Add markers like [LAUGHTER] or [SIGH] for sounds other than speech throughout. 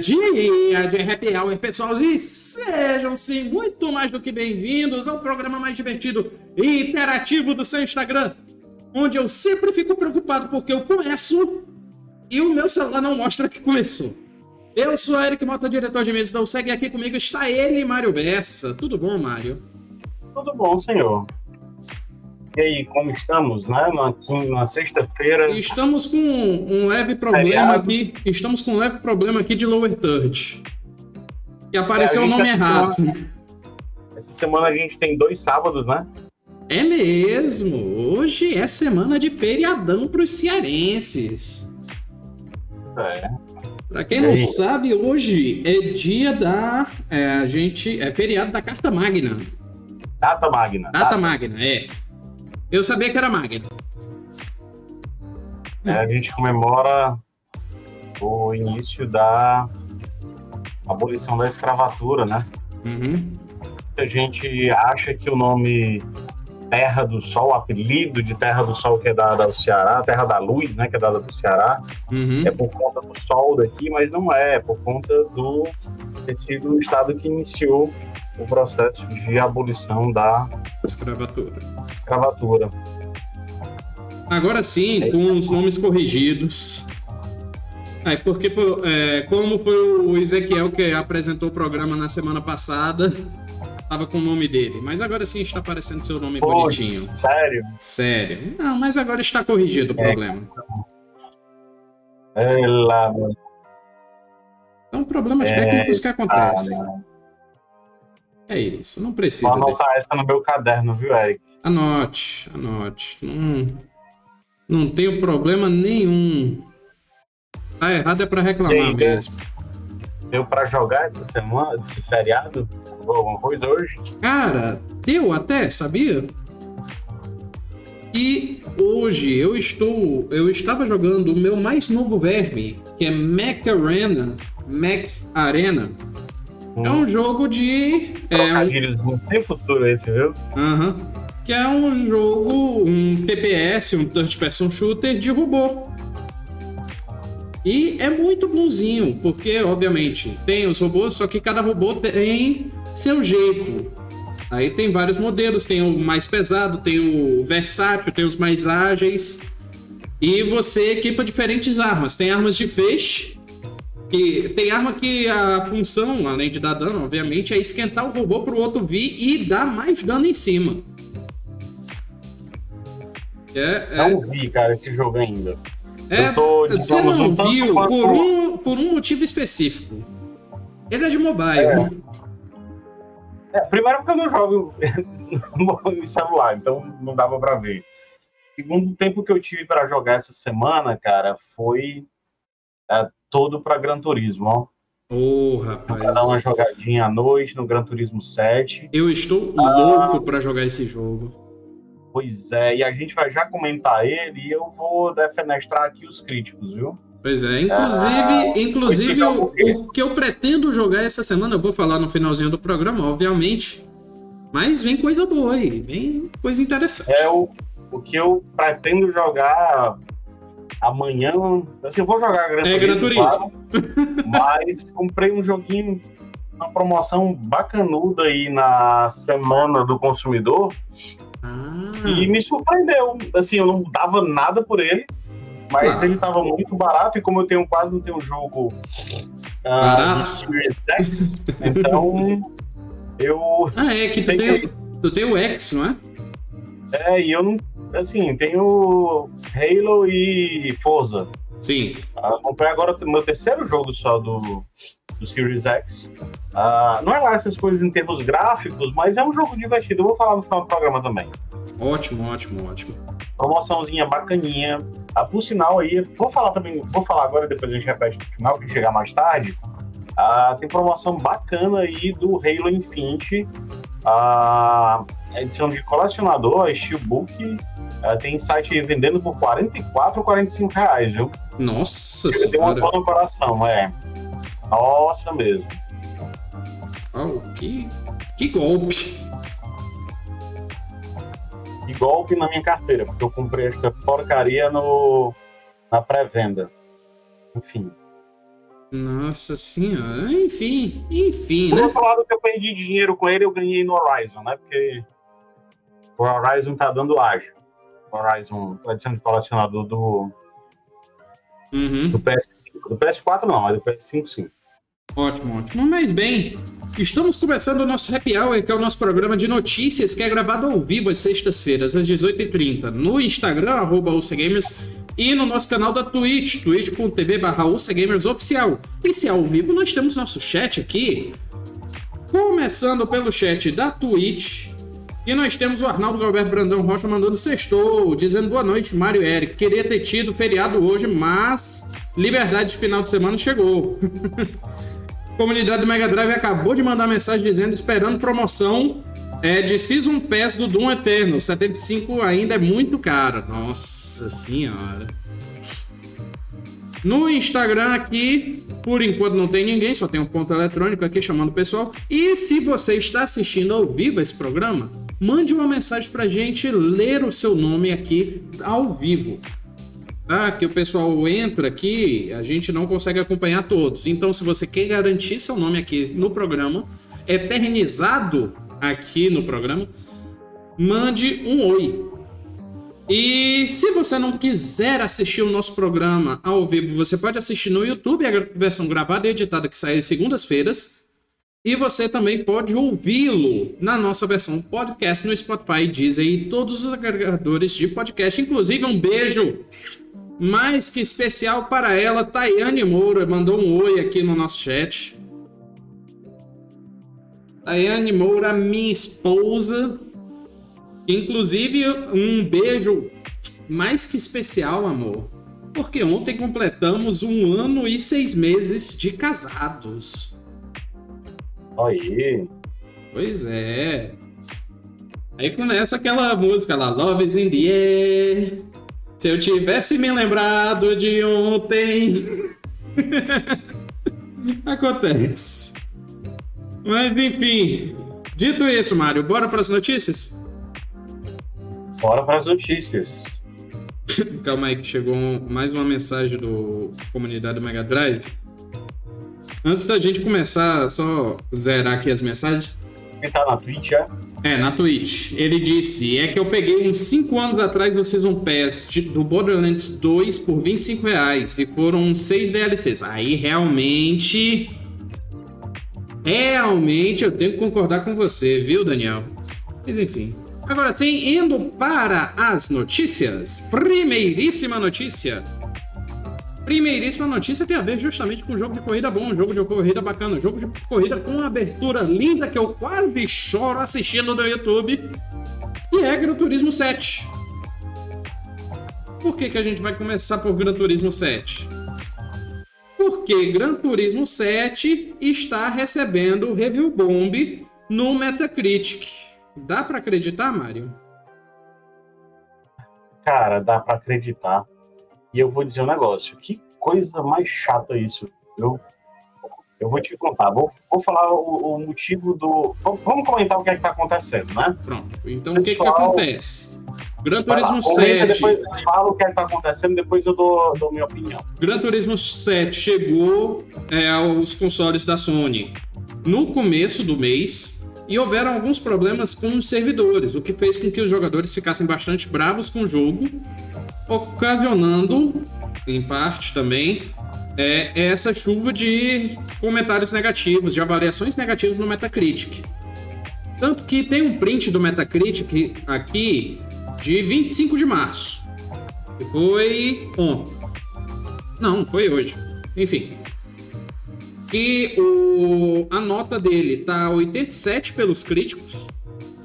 Dia de Happy Hour, pessoal, e sejam-se muito mais do que bem-vindos ao programa mais divertido e interativo do seu Instagram, onde eu sempre fico preocupado porque eu começo e o meu celular não mostra que começou. Eu sou Eric Mota, diretor de mesa, então segue aqui comigo, está ele, Mário Bessa. Tudo bom, Mário? Tudo bom, senhor. E aí, como estamos, né? Na, na sexta-feira. Estamos com um leve problema Feriado. aqui. Estamos com um leve problema aqui de lower third. E apareceu é, o nome errado. Semana... Essa semana a gente tem dois sábados, né? É mesmo. Hoje é semana de feriadão para os cearenses. É. Pra quem não sabe, hoje é dia da. É, a gente. É feriado da Carta Magna. Data Magna. Data, Data. Magna, é. Eu sabia que era Magna. É, a gente comemora o início da abolição da escravatura, né? Uhum. A gente acha que o nome Terra do Sol, o apelido de Terra do Sol que é dada ao Ceará, Terra da Luz, né, que é dada do Ceará, uhum. é por conta do Sol daqui, mas não é, é por conta do ter sido o estado que iniciou o processo de abolição da escravatura. escravatura. Agora sim, é. com os nomes corrigidos. É, porque, é, como foi o Ezequiel que apresentou o programa na semana passada, tava com o nome dele. Mas agora sim está aparecendo seu nome Pô, bonitinho. Sério? Sério. Não, mas agora está corrigido o é. problema. É lá, São problemas é... técnicos que acontecem. Ah, é isso, não precisa. Vou anotar desse... essa no meu caderno, viu, Eric? Anote, anote. Não, não tenho problema nenhum. Tá errado é para reclamar aí, mesmo. Deu para jogar essa semana, esse feriado? Alguma coisa hoje? Cara, deu até, sabia? E hoje eu estou. Eu estava jogando o meu mais novo verme, que é Mac Arena. Mac Arena é um jogo de. Trocadilhos é um... tem futuro esse, viu? Aham. Uhum. Que é um jogo, um TPS, um Third Person Shooter de robô. E é muito bonzinho, porque, obviamente, tem os robôs, só que cada robô tem seu jeito. Aí tem vários modelos, tem o mais pesado, tem o versátil, tem os mais ágeis. E você equipa diferentes armas. Tem armas de feixe, que tem arma que a função, além de dar dano, obviamente, é esquentar o robô pro outro vir e dar mais dano em cima. É, é... Não vi, cara, esse jogo ainda. É, tô, você não viu por um, por um motivo específico. Ele é de mobile. É. É, primeiro porque eu não jogo [LAUGHS] em celular, então não dava para ver. Segundo tempo que eu tive para jogar essa semana, cara, foi é, todo para Gran Turismo, ó. Ô, oh, rapaz. Dar uma jogadinha à noite no Gran Turismo 7. Eu estou ah, louco para jogar esse jogo. Pois é, e a gente vai já comentar ele e eu vou defenestrar aqui os críticos, viu? Pois é, inclusive, ah, inclusive o, o, que eu pretendo jogar essa semana, eu vou falar no finalzinho do programa, obviamente. Mas vem coisa boa aí, vem coisa interessante. É o, o que eu pretendo jogar amanhã. Assim, eu vou jogar Gran é, Turismo, Turismo. Claro, mas comprei um joguinho, uma promoção bacanuda aí na Semana do Consumidor. Ah. E me surpreendeu. Assim, eu não dava nada por ele, mas ah. ele estava muito barato. E como eu tenho quase não tenho jogo uh, de Series X, então [LAUGHS] eu. Ah, é que tu tem, tu tem o X, não é? É, e eu não assim, tem o Halo e Forza. Sim. Uh, comprei agora o meu terceiro jogo só do, do Series X. Uh, não é lá essas coisas em termos gráficos, mas é um jogo divertido. Eu vou falar no final do programa também. Ótimo, ótimo, ótimo. Promoçãozinha bacaninha. Ah, por sinal aí, vou falar também, vou falar agora, depois a gente repete no final, que chegar mais tarde. Ah, tem promoção bacana aí do Halo Infinite. A edição de colecionador, a Steelbook, ela tem site vendendo por 44 ou 45 reais, viu? Nossa Tem uma dor no coração, é. Nossa mesmo. Oh, que, que golpe. Que golpe na minha carteira, porque eu comprei esta porcaria no, na pré-venda. Enfim. Nossa senhora, enfim, enfim, Por né? outro lado, que eu perdi dinheiro com ele, eu ganhei no Horizon, né? Porque o Horizon tá dando ágil. O Horizon tá sendo colecionador do, Uhum. do PS5. Do PS4 não, mas do PS5 sim. Ótimo, ótimo. Mas bem, estamos começando o nosso Happy Hour, que é o nosso programa de notícias, que é gravado ao vivo às sextas-feiras, às 18h30, no Instagram, arroba UCGamers, e no nosso canal da Twitch, twitch.tv barra Oficial. E se é ao vivo, nós temos nosso chat aqui, começando pelo chat da Twitch, e nós temos o Arnaldo Galberto Brandão Rocha mandando sextou, dizendo boa noite, Mário Eric. Queria ter tido feriado hoje, mas liberdade de final de semana chegou. [LAUGHS] Comunidade do Mega Drive acabou de mandar mensagem dizendo esperando promoção é, de Season Pass do Doom Eternal. 75 ainda é muito caro. Nossa senhora. No Instagram aqui, por enquanto não tem ninguém, só tem um ponto eletrônico aqui chamando o pessoal. E se você está assistindo ao vivo esse programa, mande uma mensagem pra gente ler o seu nome aqui ao vivo tá? que o pessoal entra aqui, a gente não consegue acompanhar todos. Então, se você quer garantir seu nome aqui no programa, eternizado aqui no programa, mande um oi. E se você não quiser assistir o nosso programa ao vivo, você pode assistir no YouTube a versão gravada e editada que sai segundas-feiras. E você também pode ouvi-lo na nossa versão podcast no Spotify, Deezer e todos os agregadores de podcast. Inclusive, um beijo mais que especial para ela, Tayane Moura mandou um oi aqui no nosso chat. Tayane Moura, minha esposa. Inclusive, um beijo mais que especial, amor. Porque ontem completamos um ano e seis meses de casados. Aí. Pois é. Aí começa aquela música lá, Love is in the air. Se eu tivesse me lembrado de ontem. [LAUGHS] Acontece. Mas enfim. Dito isso, Mário, bora para as notícias? Bora para as notícias. [LAUGHS] Calma aí que chegou mais uma mensagem do comunidade Mega Drive. Antes da gente começar, só zerar aqui as mensagens. Quem tá na Twitch já? É, na Twitch. Ele disse: é que eu peguei uns 5 anos atrás o Season Pass do Borderlands 2 por 25 reais e foram uns 6 DLCs. Aí realmente. Realmente eu tenho que concordar com você, viu, Daniel? Mas enfim. Agora sim, indo para as notícias. Primeiríssima notícia. Primeiríssima notícia tem a ver justamente com um jogo de corrida bom, um jogo de corrida bacana, um jogo de corrida com uma abertura linda que eu quase choro assistindo no YouTube. E é Gran Turismo 7. Por que, que a gente vai começar por Gran Turismo 7? Porque Gran Turismo 7 está recebendo review bomb no Metacritic. Dá pra acreditar, Mário? Cara, dá pra acreditar. E eu vou dizer um negócio. Que coisa mais chata isso. Eu, eu vou te contar. Vou, vou falar o, o motivo do. Vamos comentar o que é que tá acontecendo, né? Pronto. Então o que, que Pessoal- acontece? Gran lá, Turismo comenta, 7. Depois eu falo o que é que tá acontecendo, depois eu dou, dou minha opinião. Gran Turismo 7 chegou é, aos consoles da Sony no começo do mês e houveram alguns problemas com os servidores, o que fez com que os jogadores ficassem bastante bravos com o jogo, ocasionando, em parte também, é, essa chuva de comentários negativos, de avaliações negativas no Metacritic. Tanto que tem um print do Metacritic aqui de 25 de março. Foi ontem. Não, foi hoje. Enfim. E o, a nota dele tá 87 pelos críticos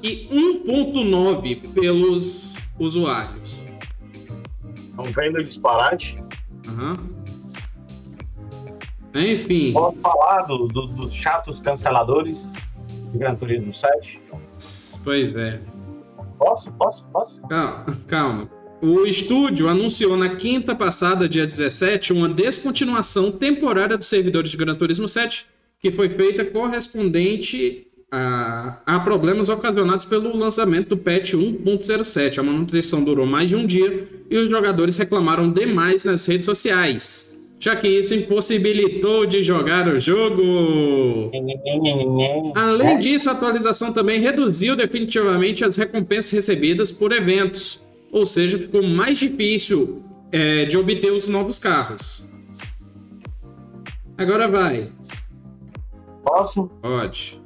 e 1.9 pelos usuários. Estão vendo disparate? Aham. Enfim, Posso falar do- do- dos chatos canceladores de Gran Turismo 7? pois é. Posso? Posso? Posso? Calma, calma. O estúdio anunciou na quinta passada, dia 17, uma descontinuação temporária dos servidores de Gran Turismo 7, que foi feita correspondente a, a problemas ocasionados pelo lançamento do patch 1.07. A manutenção durou mais de um dia e os jogadores reclamaram demais nas redes sociais. já que isso impossibilitou de jogar o jogo. Além disso, a atualização também reduziu definitivamente as recompensas recebidas por eventos, ou seja, ficou mais difícil é, de obter os novos carros. Agora vai. Posso? Pode.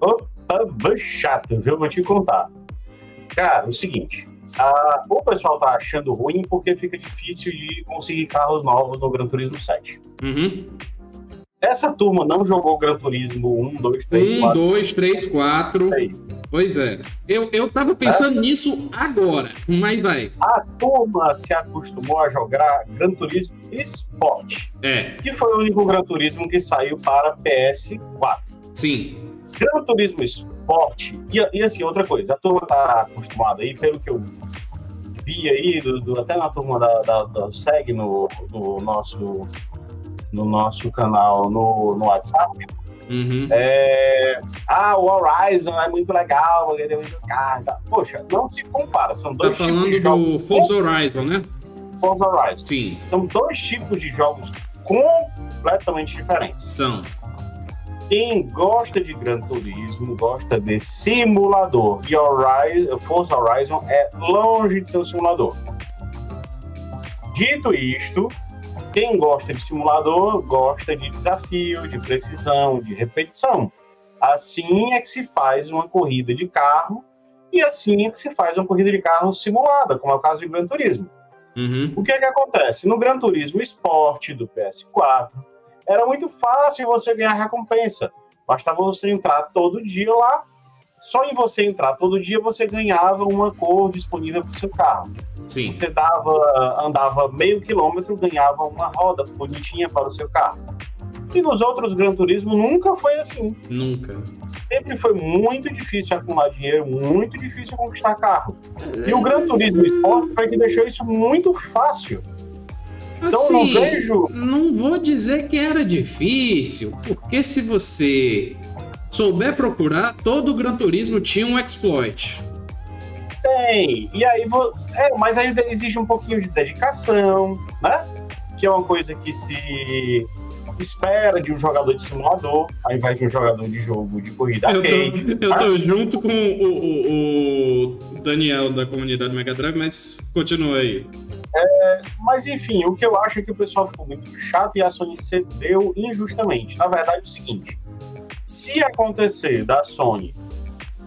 Opa, chato, viu? Vou te contar. Cara, o seguinte. Ah, o pessoal tá achando ruim porque fica difícil de conseguir carros novos no Gran Turismo 7. Uhum. Essa turma não jogou Gran Turismo 1, 2, 3, 1, 2, 3, 4. Pois é. Eu, eu tava pensando é? nisso agora, mas vai. A turma se acostumou a jogar Gran Turismo Sport. É. Que foi o único Gran Turismo que saiu para PS4. Sim. Gran Turismo Sport. E, e assim, outra coisa, a turma tá acostumada aí, pelo que eu vi aí, do, do, até na turma da, da, da SEG no, no, nosso, no nosso canal no, no WhatsApp. Uhum. É... Ah, o Horizon é muito legal, ele é muito caro. Poxa, não se compara, são tá dois tá tipos de jogos. do Forza Horizon, né? Forza Horizon. Sim. São dois tipos de jogos completamente diferentes. São. Quem gosta de Gran Turismo gosta de simulador. E Horizon, Forza Horizon é longe de ser um simulador. Dito isto, quem gosta de simulador gosta de desafio, de precisão, de repetição. Assim é que se faz uma corrida de carro e assim é que se faz uma corrida de carro simulada, como é o caso de Gran Turismo. Uhum. O que é que acontece? No Gran Turismo Sport do PS4, era muito fácil você ganhar recompensa. Bastava você entrar todo dia lá. Só em você entrar todo dia você ganhava uma cor disponível para o seu carro. Sim. Você dava, andava meio quilômetro, ganhava uma roda bonitinha para o seu carro. E nos outros Gran Turismo nunca foi assim. Nunca. Sempre foi muito difícil acumular dinheiro, muito difícil conquistar carro. E o Gran Turismo Sport foi que deixou isso muito fácil. Então assim, não vejo. Não vou dizer que era difícil, porque se você souber procurar, todo o Gran Turismo tinha um exploit. Tem. E aí, é, mas aí exige um pouquinho de dedicação, né? Que é uma coisa que se espera de um jogador de simulador, aí vai de um jogador de jogo de corrida eu tô, eu tô junto com o, o, o, Daniel da comunidade Mega Drive, mas continua aí. É, mas enfim, o que eu acho é que o pessoal ficou muito chato e a Sony cedeu injustamente. Na verdade, é o seguinte: se acontecer da Sony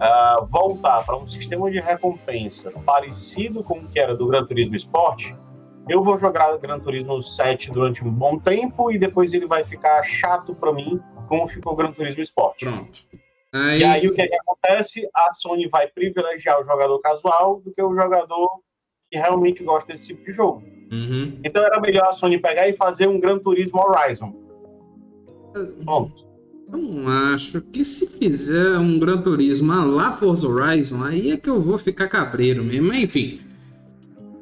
uh, voltar para um sistema de recompensa parecido com o que era do Gran Turismo Sport, eu vou jogar Gran Turismo 7 durante um bom tempo e depois ele vai ficar chato para mim, como ficou o Gran Turismo Sport. Pronto. Aí... E aí o que, é que acontece? A Sony vai privilegiar o jogador casual do que o jogador que realmente gosta desse tipo de jogo. Uhum. Então era melhor a Sony pegar e fazer um Gran Turismo Horizon. Pronto. Não acho que se fizer um Gran Turismo lá Forza Horizon, aí é que eu vou ficar cabreiro mesmo. Enfim,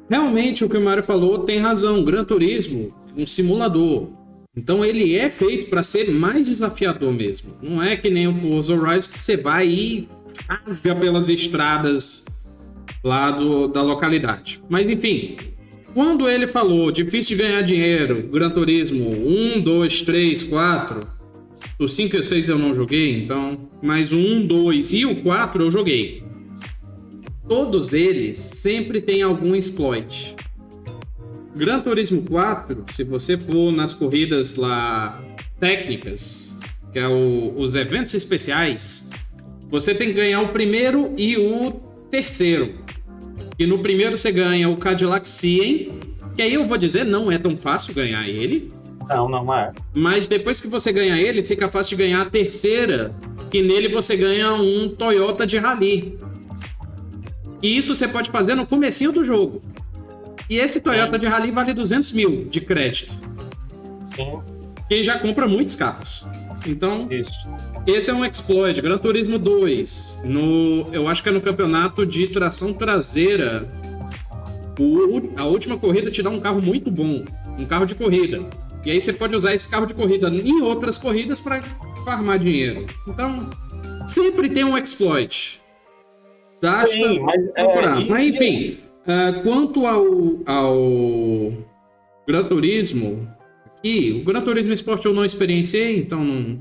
realmente o que o Mario falou tem razão. Gran Turismo é um simulador. Então ele é feito para ser mais desafiador mesmo. Não é que nem o Forza Horizon que você vai e rasga pelas estradas lá do, da localidade. Mas enfim, quando ele falou difícil de ganhar dinheiro, Gran Turismo 1, 2, 3, 4, o 5 e o 6 eu não joguei, então. Mas o 1, 2 e o 4 eu joguei. Todos eles sempre tem algum exploit. Gran Turismo 4, se você for nas corridas lá técnicas, que é o, os eventos especiais, você tem que ganhar o primeiro e o terceiro. E no primeiro você ganha o Cadillac Cien, que aí eu vou dizer, não é tão fácil ganhar ele. Não, não é. Mas depois que você ganha ele, fica fácil de ganhar a terceira, que nele você ganha um Toyota de Rally. E isso você pode fazer no comecinho do jogo. E esse Toyota Sim. de Rally vale 200 mil de crédito. Sim. Quem já compra muitos carros. Então, isso. esse é um exploit. Gran Turismo 2. No, eu acho que é no campeonato de tração traseira. O, a última corrida te dá um carro muito bom. Um carro de corrida. E aí você pode usar esse carro de corrida em outras corridas para farmar dinheiro. Então, sempre tem um exploit. Basta Sim, mas, procurar. É, e, mas enfim, uh, quanto ao, ao Gran Turismo, E o Gran Turismo Sport eu não experienciei, então não,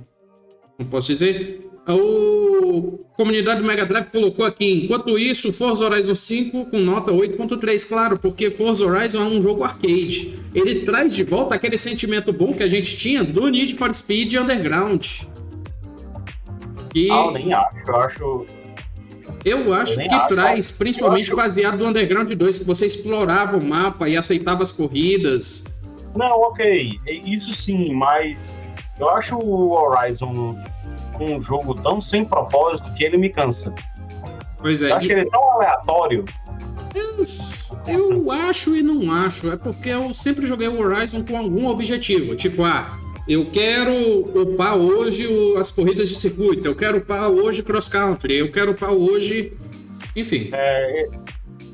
não posso dizer. O comunidade do Mega Drive colocou aqui, enquanto isso, Forza Horizon 5 com nota 8.3, claro, porque Forza Horizon é um jogo arcade. Ele traz de volta aquele sentimento bom que a gente tinha do Need for Speed Underground. E... Ah, eu nem acho, eu acho eu acho eu que acho, traz, principalmente acho... baseado no Underground 2, que você explorava o mapa e aceitava as corridas. Não, ok, isso sim, mas eu acho o Horizon um jogo tão sem propósito que ele me cansa. Pois é. Eu acho e... que ele é tão aleatório. Eu, eu acho e não acho. É porque eu sempre joguei o Horizon com algum objetivo. Tipo, ah, eu quero upar hoje as corridas de circuito, eu quero upar hoje cross country, eu quero upar hoje. Enfim. É,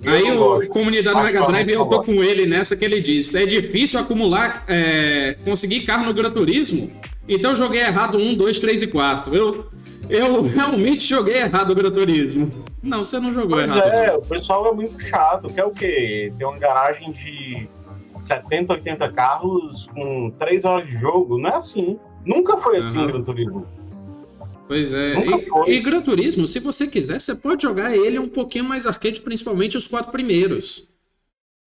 Aí o comunidade Mega Drive eu tô com ele nessa que ele diz: é difícil acumular, é, conseguir carro no Gran Turismo. Então eu joguei errado 1, 2, 3 e 4. Eu, eu realmente joguei errado o Gran Turismo. Não, você não jogou pois errado. É, não. o pessoal é muito chato. Quer o quê? Tem uma garagem de 70, 80 carros com 3 horas de jogo. Não é assim. Nunca foi assim uhum. Gran Turismo. Pois é. E, e, Gran Turismo, se você quiser, você pode jogar ele um pouquinho mais arcade, principalmente os quatro primeiros.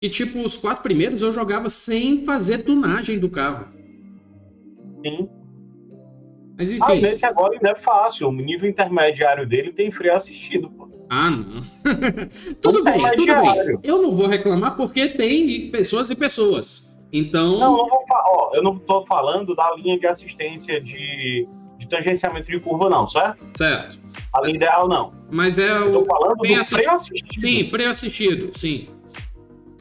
E tipo, os quatro primeiros eu jogava sem fazer tunagem do carro. Sim. Mas enfim. Ah, nesse agora ainda é fácil. O nível intermediário dele tem freio assistido. Ah, não. [LAUGHS] tudo bem, tudo bem. Eu não vou reclamar porque tem pessoas e pessoas. Então. Não, eu ó, eu não tô falando da linha de assistência de, de tangenciamento de curva, não, certo? Certo. A linha ideal, não. Mas é o. Eu tô falando do freio assistido. Sim, freio assistido, sim.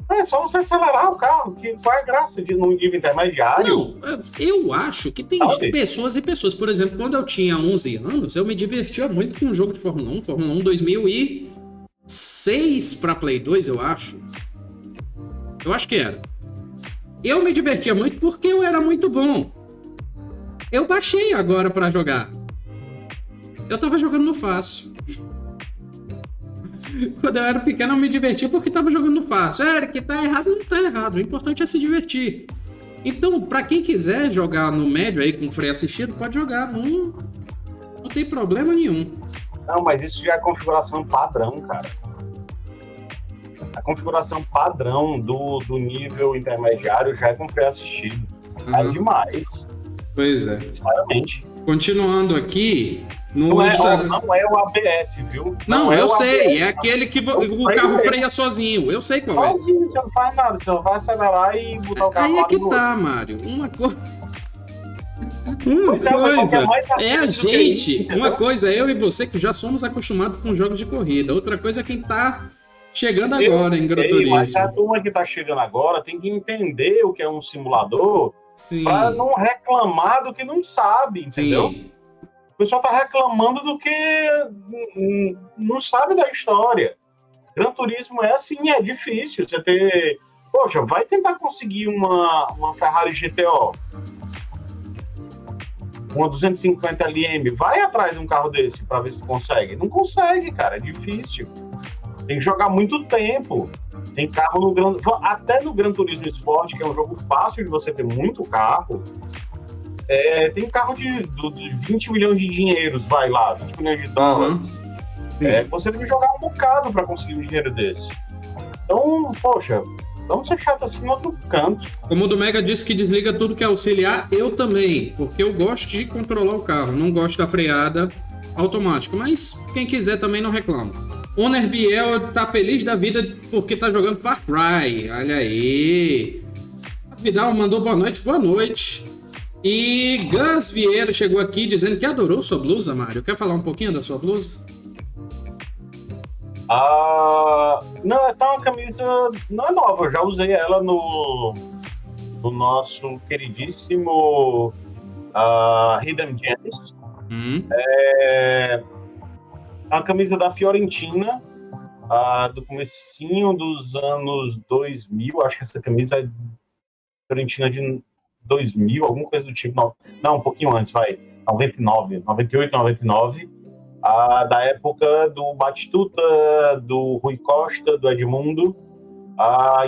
É só você acelerar o carro, que qual é a graça de num nível intermediário? Não, eu acho que tem Sabe? pessoas e pessoas. Por exemplo, quando eu tinha 11 anos, eu me divertia muito com um jogo de Fórmula 1, Fórmula 1 2006 para Play 2, eu acho. Eu acho que era. Eu me divertia muito porque eu era muito bom. Eu baixei agora para jogar. Eu tava jogando no fácil. Quando eu era pequeno, eu me divertia porque tava jogando fácil. É, que tá errado, não tá errado. O importante é se divertir. Então, para quem quiser jogar no médio aí com freio assistido, pode jogar. Não, não tem problema nenhum. Não, mas isso já é configuração padrão, cara. A configuração padrão do, do nível intermediário já é com freio assistido. Uhum. É demais. Pois é. Sinceramente. Continuando aqui, no não, é, não é o ABS, viu? Não, não é eu sei. ABS, é aquele que o, o carro freia sozinho. Eu sei qual é. Sozinho, você não faz nada. Você vai acelerar e botar o carro Aí é que tá, outro. Mário. Uma coisa. Uma é, coisa é, é a gente. uma coisa é eu e você que já somos acostumados com jogos de corrida. Outra coisa é quem tá chegando agora eu, em Gran. Mas a turma que tá chegando agora tem que entender o que é um simulador Sim. Pra não reclamar do que não sabe, entendeu? Sim. O pessoal tá reclamando do que não sabe da história. Gran Turismo é assim, é difícil. Você ter. Poxa, vai tentar conseguir uma, uma Ferrari GTO. Uma 250 LM. Vai atrás de um carro desse para ver se tu consegue. Não consegue, cara. É difícil. Tem que jogar muito tempo. Tem carro no Gran... Até no Gran Turismo Sport, que é um jogo fácil de você ter muito carro, é, tem carro de, de 20 milhões de dinheiros, vai lá, 20 milhões de dólares. Uhum. É, você tem que jogar um bocado para conseguir um dinheiro desse. Então, poxa, vamos ser chato assim no outro canto. Como o do Mega disse que desliga tudo que é auxiliar, eu também, porque eu gosto de controlar o carro, não gosto da freada automática. Mas quem quiser também não reclama. Oner Biel tá feliz da vida porque tá jogando Far Cry. Olha aí. Vidal mandou boa noite, boa noite. E Gus Vieira chegou aqui dizendo que adorou sua blusa, Mário. Quer falar um pouquinho da sua blusa? Ah, não, essa é uma camisa não é nova, eu já usei ela no, no nosso queridíssimo uh, Hidden Gems. Hum. É, uma camisa da Fiorentina, uh, do comecinho dos anos 2000, acho que essa camisa é Fiorentina de 2000, alguma coisa do tipo. Não, não um pouquinho antes, vai. 99, 98, 99. Ah, da época do Batistuta, do Rui Costa, do Edmundo.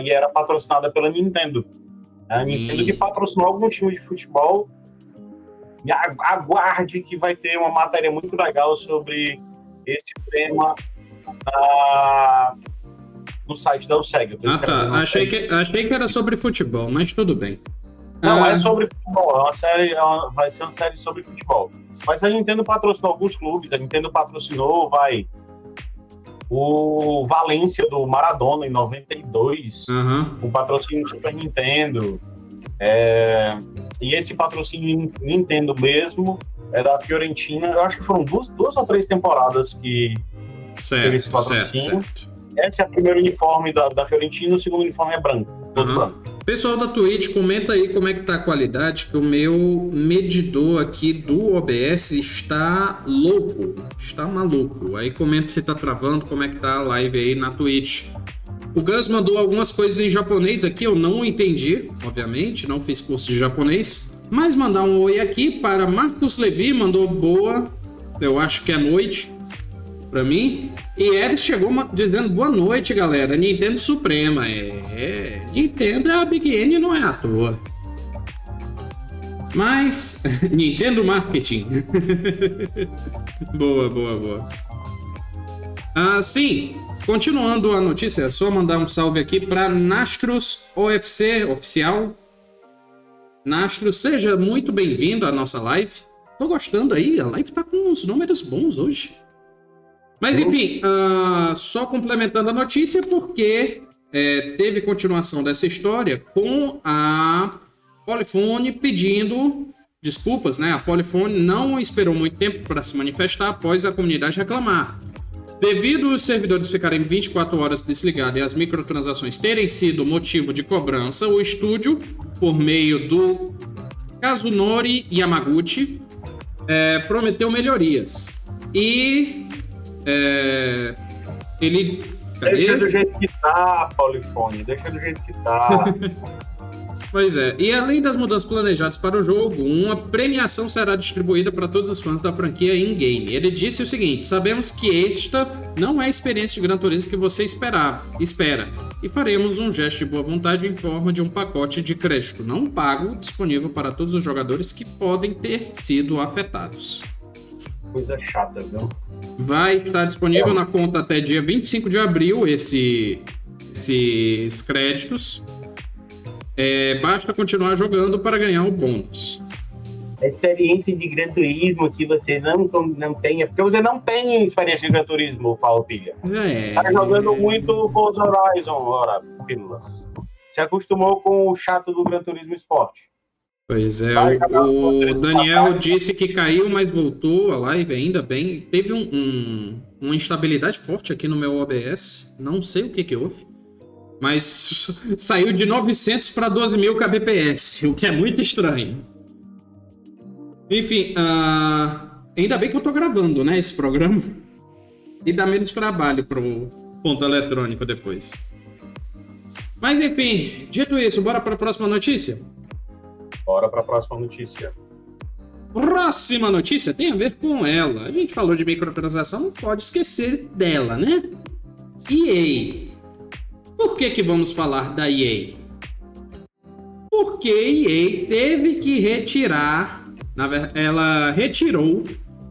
E era patrocinada pela Nintendo. A Nintendo que patrocinou algum time de futebol. E aguarde que vai ter uma matéria muito legal sobre esse tema no site da USEG. Ah, tá. Achei que, achei que era sobre futebol, mas tudo bem. Não, é ah. é sobre futebol. É uma série, é uma, vai ser uma série sobre futebol. Mas a Nintendo patrocinou alguns clubes. A Nintendo patrocinou, vai. O Valência do Maradona em 92. Uhum. O patrocínio do Super Nintendo. É, e esse patrocínio Nintendo mesmo é da Fiorentina. Eu acho que foram duas, duas ou três temporadas que certo, teve esse patrocínio. Certo, certo. Esse é o primeiro uniforme da, da Fiorentina, o segundo uniforme é branco, todo uhum. branco. Pessoal da Twitch, comenta aí como é que tá a qualidade, que o meu medidor aqui do OBS está louco, está maluco. Aí comenta se tá travando, como é que tá a live aí na Twitch. O Gus mandou algumas coisas em japonês aqui, eu não entendi, obviamente, não fiz curso de japonês. Mas mandar um oi aqui para Marcos Levi, mandou boa, eu acho que é noite para mim. E Eris chegou dizendo boa noite, galera. Nintendo Suprema. É, é, Nintendo é a Big N não é à toa. Mas, [LAUGHS] Nintendo Marketing. [LAUGHS] boa, boa, boa. Ah, sim, continuando a notícia, é só mandar um salve aqui para Nastros OFC oficial. Nastros, seja muito bem-vindo à nossa live. Tô gostando aí, a live tá com uns números bons hoje. Mas enfim, uh, só complementando a notícia, porque é, teve continuação dessa história com a Polifone pedindo desculpas, né? A Polifone não esperou muito tempo para se manifestar após a comunidade reclamar. Devido os servidores ficarem 24 horas desligados e as microtransações terem sido motivo de cobrança, o estúdio, por meio do Kazunori Yamaguchi, é, prometeu melhorias. E é, ele. Deixa do jeito que tá, Polifone. Deixa do jeito que tá. [LAUGHS] pois é. E além das mudanças planejadas para o jogo, uma premiação será distribuída para todos os fãs da franquia in-game. Ele disse o seguinte: sabemos que esta não é a experiência de Gran Turismo que você esperava, espera. E faremos um gesto de boa vontade em forma de um pacote de crédito não pago disponível para todos os jogadores que podem ter sido afetados. Coisa chata, viu? Vai estar disponível na conta até dia 25 de abril esse, esses créditos. É, basta continuar jogando para ganhar o bônus. A experiência de Gran Turismo que você não, não tenha. Porque você não tem experiência de Gran Turismo, Pilha. É. Tá jogando muito Forza Horizon, ora, pílulas. Se acostumou com o chato do Gran Turismo Esporte. Pois é, o, o Daniel disse que caiu, mas voltou a live ainda bem. Teve um, um, uma instabilidade forte aqui no meu OBS, não sei o que que houve, mas saiu de 900 para 12 mil kbps, o que é muito estranho. Enfim, uh, ainda bem que eu tô gravando, né, esse programa, e dá menos trabalho pro ponto eletrônico depois. Mas enfim, dito isso, bora para a próxima notícia? Bora para a próxima notícia. Próxima notícia tem a ver com ela. A gente falou de microtransação, não pode esquecer dela, né? EA. Por que que vamos falar da EA? Porque EA teve que retirar, ela retirou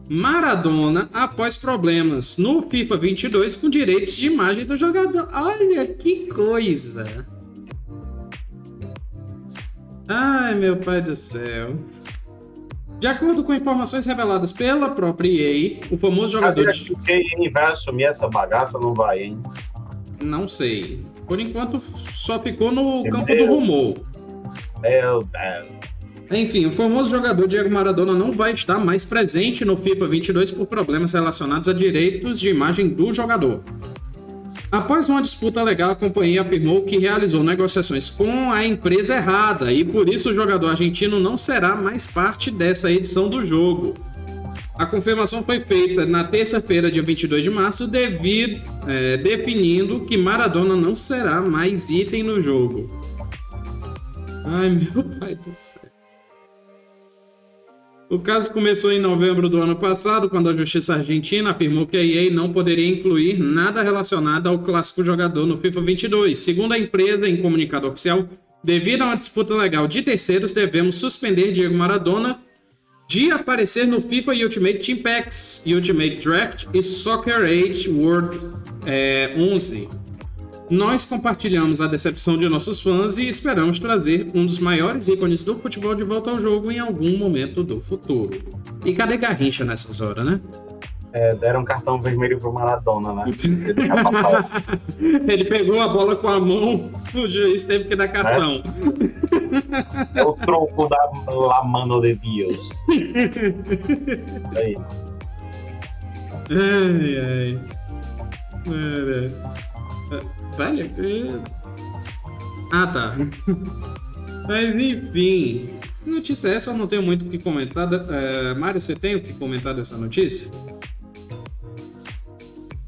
Maradona após problemas no FIFA 22 com direitos de imagem do jogador. Olha que coisa! Ai, meu pai do céu. De acordo com informações reveladas pela própria EA, o famoso jogador de. Que o EA vai assumir essa bagaça, não vai, hein? Não sei. Por enquanto, só ficou no Meu campo Deus. do rumor. Meu Deus. Enfim, o famoso jogador Diego Maradona não vai estar mais presente no FIFA 22 por problemas relacionados a direitos de imagem do jogador. Após uma disputa legal, a companhia afirmou que realizou negociações com a empresa errada e por isso o jogador argentino não será mais parte dessa edição do jogo. A confirmação foi feita na terça-feira, dia 22 de março, devido, é, definindo que Maradona não será mais item no jogo. Ai, meu pai do céu. O caso começou em novembro do ano passado, quando a Justiça Argentina afirmou que a EA não poderia incluir nada relacionado ao clássico jogador no FIFA 22. Segundo a empresa, em comunicado oficial, Devido a uma disputa legal de terceiros, devemos suspender Diego Maradona de aparecer no FIFA Ultimate Team Packs, Ultimate Draft e Soccer Age World é, 11. Nós compartilhamos a decepção de nossos fãs e esperamos trazer um dos maiores ícones do futebol de volta ao jogo em algum momento do futuro. E cadê Garrincha nessas horas, né? É, deram um cartão vermelho pro Maradona, né? [LAUGHS] Ele pegou a bola com a mão, o juiz teve que dar cartão. É, é o troco da La Mano de Deus. Aí. [LAUGHS] Ai, ai. Velho, é... Ah, tá. Mas enfim. Notícia essa, eu não tenho muito o que comentar. É, Mário, você tem o que comentar dessa notícia?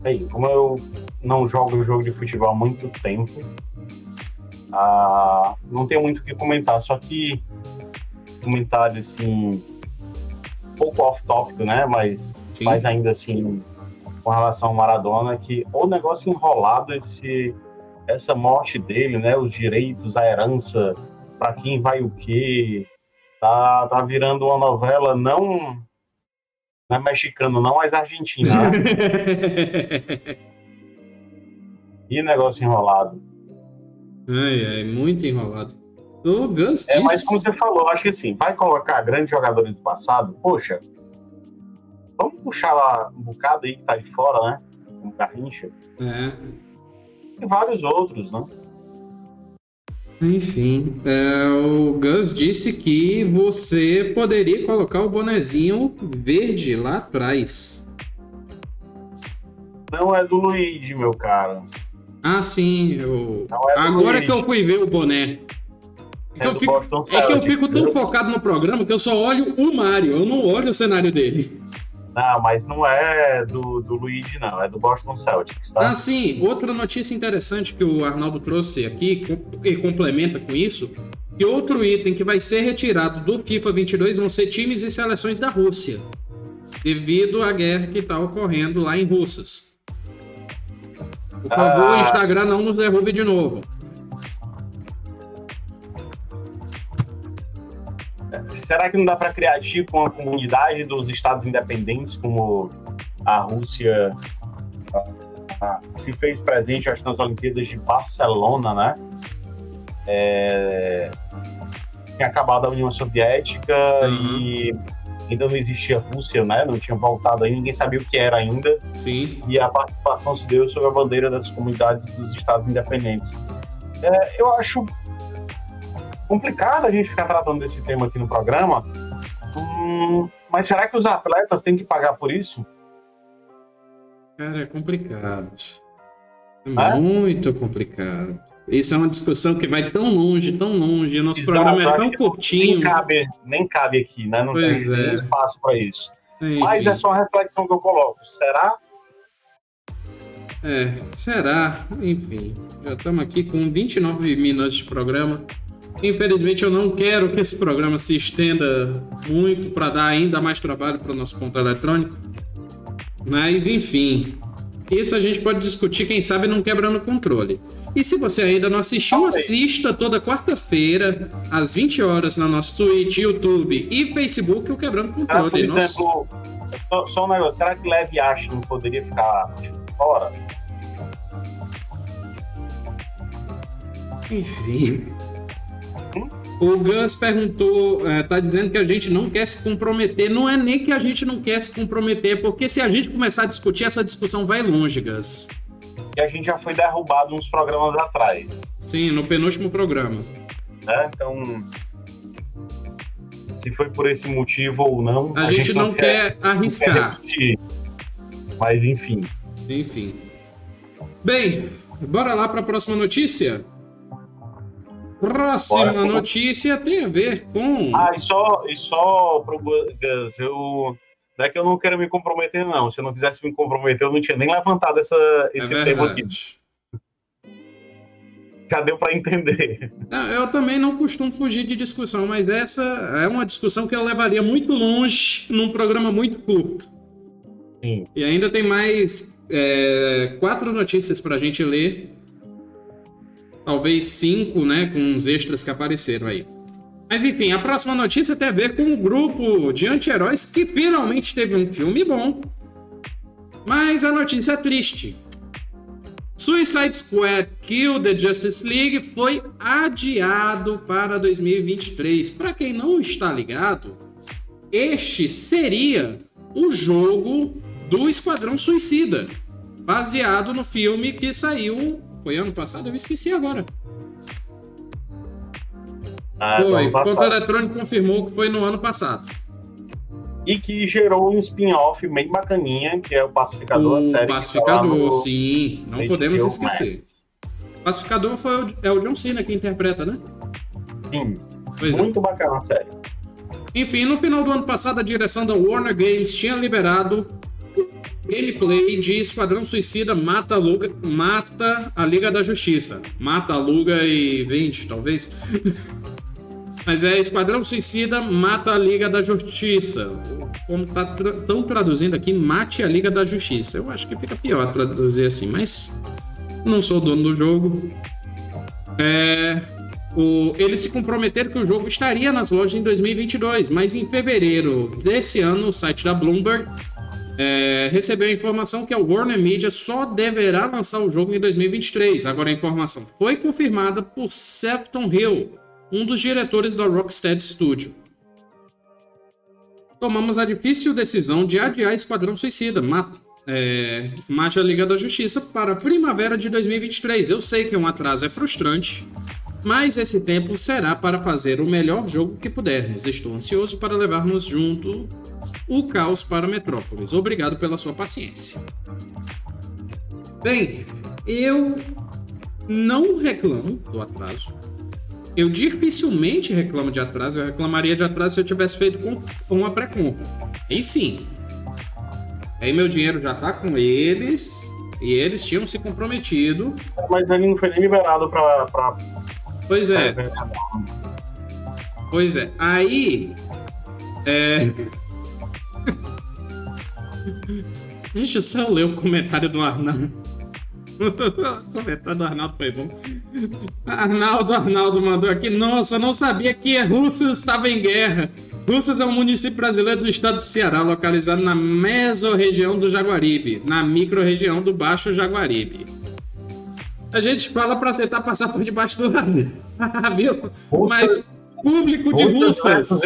Bem, como eu não jogo jogo de futebol há muito tempo, ah, não tenho muito o que comentar, só que comentário assim, um pouco off-topic, né? Mas, mas ainda assim, com relação ao Maradona, que o negócio enrolado, esse, essa morte dele, né? Os direitos, a herança, para quem vai o quê, tá, tá virando uma novela não não é mexicano, não, mas argentino. Né? [LAUGHS] e negócio enrolado. Ai, ai, muito enrolado. O É, mas como você falou, acho que assim, vai colocar grandes jogadores do passado, poxa, vamos puxar lá um bocado aí que tá de fora, né? Um Garrincha. É. E vários outros, né? Enfim, é, o Gus disse que você poderia colocar o bonezinho verde lá atrás. Não é do Luigi, meu cara. Ah, sim. Eu... É Agora Luigi. que eu fui ver o boné. É, que eu fico, é que eu fico tão focado no programa que eu só olho o Mario, eu não olho o cenário dele. Não, mas não é do, do Luigi, não. É do Boston Celtics, tá? Ah, sim. Outra notícia interessante que o Arnaldo trouxe aqui, e complementa com isso, que outro item que vai ser retirado do FIFA 22 vão ser times e seleções da Rússia, devido à guerra que está ocorrendo lá em Russas. Por favor, ah... o Instagram não nos derrube de novo. Será que não dá para criar tipo uma comunidade dos estados independentes, como a Rússia se fez presente, acho, nas Olimpíadas de Barcelona, né? É... Tinha acabado a União Soviética uhum. e ainda não existia Rússia, né? Não tinha voltado aí, ninguém sabia o que era ainda. Sim. E a participação se deu sob a bandeira das comunidades dos estados independentes. É, eu acho complicado a gente ficar tratando desse tema aqui no programa. Hum, mas será que os atletas têm que pagar por isso? Cara, é complicado. É muito complicado. Isso é uma discussão que vai tão longe, tão longe. O nosso Exato, programa é tão curtinho. Nem cabe, nem cabe aqui, né? Não pois tem, é. espaço para isso. Enfim. Mas é só uma reflexão que eu coloco. Será? É, será? Enfim, já estamos aqui com 29 minutos de programa. Infelizmente, eu não quero que esse programa se estenda muito para dar ainda mais trabalho para o nosso ponto eletrônico. Mas, enfim, isso a gente pode discutir, quem sabe, não quebrando o controle. E se você ainda não assistiu, assista toda quarta-feira, às 20 horas, na nosso Twitch, YouTube e Facebook, o Quebrando Controle. Por exemplo, só, só um negócio, será que Leve Ashton poderia ficar fora? Enfim. O Gus perguntou, é, tá dizendo que a gente não quer se comprometer. Não é nem que a gente não quer se comprometer, porque se a gente começar a discutir, essa discussão vai longe, Gus. E a gente já foi derrubado uns programas atrás. Sim, no penúltimo programa. É, então. Se foi por esse motivo ou não. A, a gente, gente, não, quer, quer arriscar. Não quer Mas enfim. Enfim. Bem, bora lá para a próxima notícia? Próxima Bora. notícia tem a ver com. Ah, e só, e só pro Gus, eu. Não é que eu não quero me comprometer, não. Se eu não quisesse me comprometer, eu não tinha nem levantado essa, esse é tema aqui. Já deu para entender. Eu também não costumo fugir de discussão, mas essa é uma discussão que eu levaria muito longe num programa muito curto. Sim. E ainda tem mais é, quatro notícias para a gente ler talvez cinco, né, com uns extras que apareceram aí. Mas enfim, a próxima notícia tem a ver com um grupo de anti-heróis que finalmente teve um filme bom. Mas a notícia é triste. Suicide Squad Kill the Justice League foi adiado para 2023. Para quem não está ligado, este seria o jogo do Esquadrão Suicida, baseado no filme que saiu. Foi ano passado? Eu esqueci agora. Ah, foi, o Conto Eletrônico confirmou que foi no ano passado. E que gerou um spin-off bem bacaninha, que é o Pacificador, o. Pacificador, sim, não podemos esquecer. Pacificador foi o, é o John Cena que interpreta, né? Sim. Pois é. Muito é. bacana a série. Enfim, no final do ano passado, a direção da Warner Games tinha liberado gameplay de Esquadrão Suicida mata mata a Liga da Justiça. Mata Luga e vende, talvez. [LAUGHS] Mas é Esquadrão Suicida mata a Liga da Justiça. Como tá tra tão traduzindo aqui, mate a Liga da Justiça. Eu acho que fica pior traduzir assim, mas não sou dono do jogo. É, o, eles se comprometeram que o jogo estaria nas lojas em 2022, mas em fevereiro desse ano, o site da Bloomberg é, recebeu a informação que a Warner Media só deverá lançar o jogo em 2023. Agora a informação foi confirmada por Sefton Hill, um dos diretores da Rocksteady Studio. Tomamos a difícil decisão de adiar Esquadrão Suicida, Mata, é, Mate a Liga da Justiça, para a primavera de 2023. Eu sei que um atraso é frustrante, mas esse tempo será para fazer o melhor jogo que pudermos. Estou ansioso para levarmos junto o caos para Metrópolis. Obrigado pela sua paciência. Bem, eu não reclamo do atraso. Eu dificilmente reclamo de atraso. Eu reclamaria de atraso se eu tivesse feito com, uma pré-compra. Aí sim. Aí meu dinheiro já tá com eles e eles tinham se comprometido. Mas ele não foi nem liberado pra. pra... Pois é. Pois é. Aí. É. Deixa eu só ler o comentário do Arnaldo. [LAUGHS] o comentário do Arnaldo foi bom. Arnaldo, Arnaldo mandou aqui. Nossa, não sabia que Russas estava em guerra. Russas é um município brasileiro do estado do Ceará, localizado na mesorregião do Jaguaribe, na microrregião do Baixo Jaguaribe. A gente fala para tentar passar por debaixo do radar, [LAUGHS] viu? Mas público de Russas.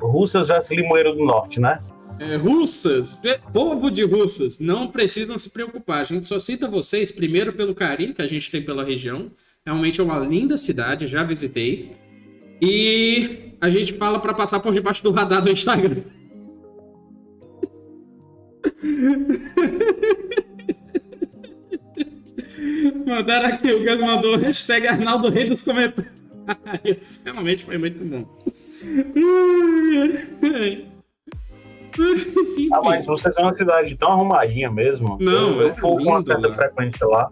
Russas já se Limoeiro do Norte, né? É, russas, povo de russas, não precisam se preocupar. A gente só cita vocês primeiro pelo carinho que a gente tem pela região. Realmente é uma linda cidade, já visitei. E a gente fala para passar por debaixo do radar do Instagram. [LAUGHS] Mandaram aqui, o Gus mandou hashtag Arnaldo Rei dos comentários. [LAUGHS] Realmente foi muito bom. [LAUGHS] Sim, ah, mas vocês é uma cidade tão arrumadinha mesmo. Não, eu, eu vou com uma certa lá. frequência lá,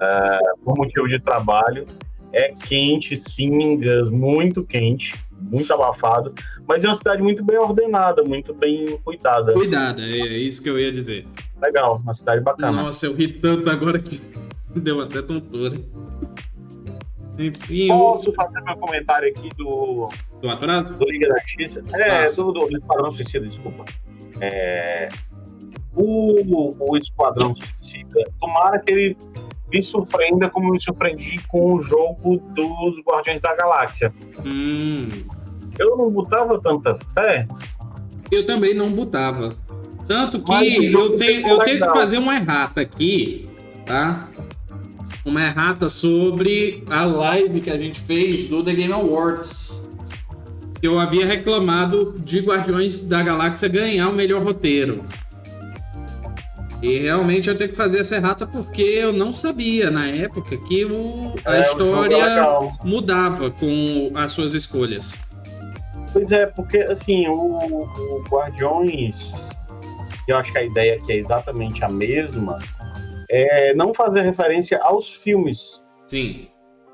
é, por motivo de trabalho. É quente, sim, muito quente, muito abafado, mas é uma cidade muito bem ordenada, muito bem cuidada. Cuidada, é, é isso que eu ia dizer. Legal, uma cidade bacana. Nossa, eu ri tanto agora que [LAUGHS] deu até tontura. Enfim. Posso fazer meu comentário aqui do. Do atraso? Do Liga da Justiça? É, do, do, do Esquadrão Suicida, desculpa. É, o, o Esquadrão Suicida, tomara que ele me surpreenda como me surpreendi com o jogo dos Guardiões da Galáxia. Hum. Eu não botava tanta fé. Eu também não botava. Tanto que eu tenho, eu tenho que fazer uma errata aqui, tá? Uma errata sobre a live que a gente fez do The Game Awards. Eu havia reclamado de Guardiões da Galáxia ganhar o melhor roteiro. E realmente eu tenho que fazer essa errata porque eu não sabia na época que o, a é, história o mudava com as suas escolhas. Pois é, porque assim, o, o Guardiões, eu acho que a ideia aqui é exatamente a mesma, é não fazer referência aos filmes. Sim.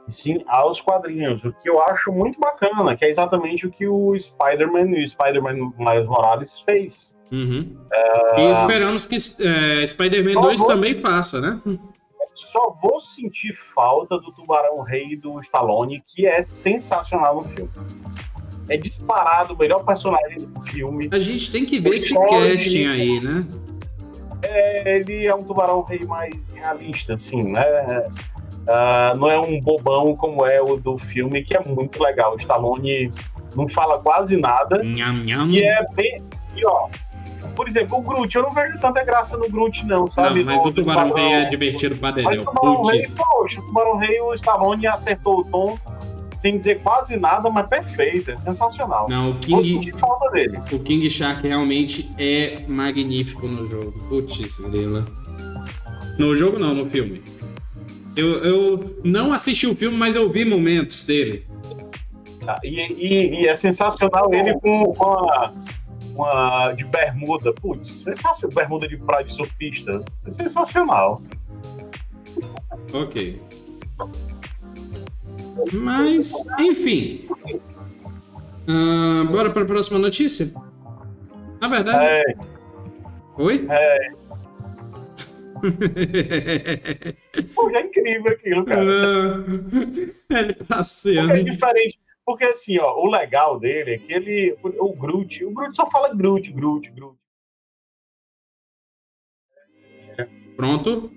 Sim aos quadrinhos, o que eu acho muito bacana, que é exatamente o que o Spider-Man e o Spider-Man Miles Morales fez. Uhum. É... E esperamos que é, Spider-Man 2 também faça, né? só vou sentir falta do Tubarão Rei do Stallone, que é sensacional no filme. É disparado o melhor personagem do filme. A gente tem que ver o esse casting aí, né? É, ele é um Tubarão Rei mais realista, assim, né? Uh, não é um bobão como é o do filme, que é muito legal. O Stallone não fala quase nada. Nham, nham. E é bem. E ó, por exemplo, o Groot, eu não vejo tanta graça no Groot, não, sabe? Não, mas no, o Tubarão Rei é divertido pra Dedéu. o Tubarão Rei, poxa, o Tubarão Rei, o Stallone acertou o tom sem dizer quase nada, mas perfeito, é sensacional. Não, o King, falta dele. O King Shark realmente é magnífico no jogo. Putz, Lila. No jogo não, no filme. Eu, eu não assisti o filme, mas eu vi momentos dele. Ah, e, e, e, é sensacional ele com, com a, uma de bermuda. Putz, sensacional. Bermuda de praia de surfista. É sensacional. Ok. Mas, enfim. Uh, bora para a próxima notícia? Na verdade. É. Oi? É. [LAUGHS] Pô, é incrível aquilo, cara. Ele passeando. Porque é diferente. Porque assim, ó, o legal dele é que ele. O Groot, o Groot só fala Groot, Groot, Groot. Pronto.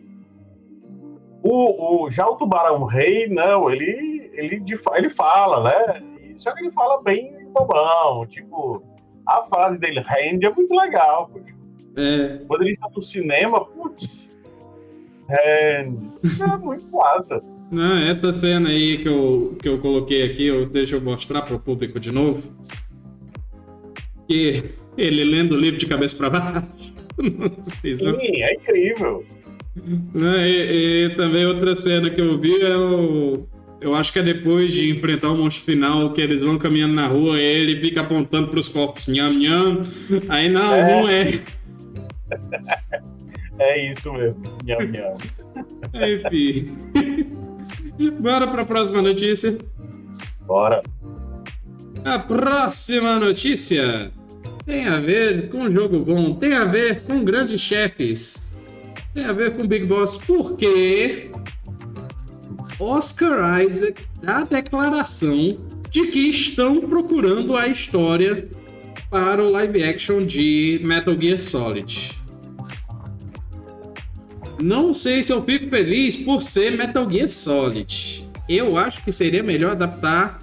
O, o, já o Tubarão Rei, não, ele, ele, ele fala, né? Só que ele fala bem bobão, tipo, a frase dele, rende, é muito legal. É. Quando ele está no cinema, putz, rende. É muito massa. Não, essa cena aí que eu, que eu coloquei aqui, eu, deixa eu mostrar para o público de novo. Que ele lendo o livro de cabeça para baixo. [LAUGHS] Sim, é incrível. E, e, também outra cena que eu vi é o. Eu acho que é depois de enfrentar o monstro final, que eles vão caminhando na rua e ele fica apontando para os corpos, nham, nham. Aí não, é. é. [LAUGHS] É isso mesmo, nham, nham. [LAUGHS] Enfim. Bora para a próxima notícia. Bora. A próxima notícia tem a ver com jogo bom, tem a ver com grandes chefes, tem a ver com Big Boss, porque Oscar Isaac dá a declaração de que estão procurando a história para o live action de Metal Gear Solid. Não sei se eu fico feliz por ser Metal Gear Solid. Eu acho que seria melhor adaptar,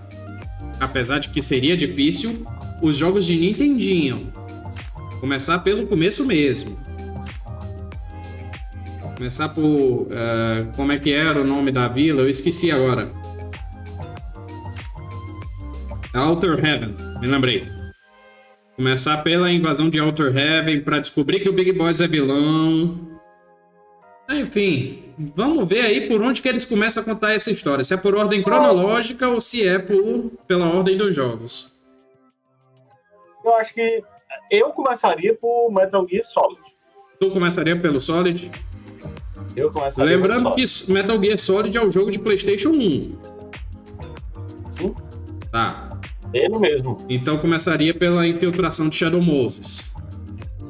apesar de que seria difícil, os jogos de Nintendinho. Começar pelo começo mesmo. Começar por. Uh, como é que era o nome da vila? Eu esqueci agora. Outer Heaven, me lembrei. Começar pela invasão de Outer Heaven para descobrir que o Big Boss é vilão. Enfim, vamos ver aí por onde que eles começam a contar essa história. Se é por ordem cronológica ou se é por, pela ordem dos jogos. Eu acho que eu começaria por Metal Gear Solid. Tu começaria pelo Solid? Eu começaria Lembrando que Metal Gear Solid é o jogo de PlayStation 1. Hum? Tá. Ele mesmo. Então começaria pela infiltração de Shadow Moses.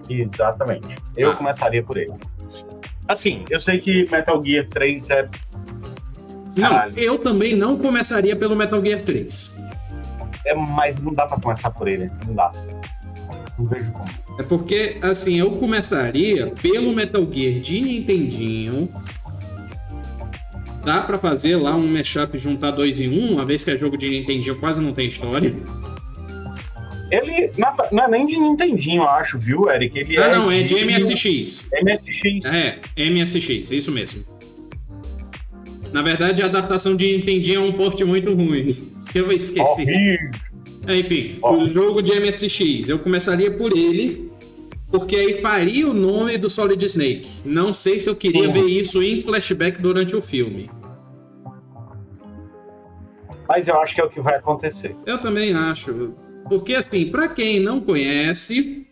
Exatamente. Eu ah. começaria por ele. Assim, eu sei que Metal Gear 3 é. Não, Caralho. eu também não começaria pelo Metal Gear 3. É, mas não dá pra começar por ele. Não dá. Não vejo como. É porque, assim, eu começaria pelo Metal Gear de Nintendinho. Dá pra fazer lá um mashup juntar dois em um, uma vez que é jogo de Nintendinho quase não tem história. Ele não é nem de Nintendinho, eu acho, viu, Eric? Ele ah, é não, é de, MSX. MSX. É, MSX, isso mesmo. Na verdade, a adaptação de Nintendinho é um port muito ruim. [LAUGHS] Eu esqueci. É, enfim, o jogo de MSX, eu começaria por ele, porque aí faria o nome do Solid Snake. Não sei se eu queria ver isso em flashback durante o filme. Mas eu acho que é o que vai acontecer. Eu também acho. Porque, assim, para quem não conhece,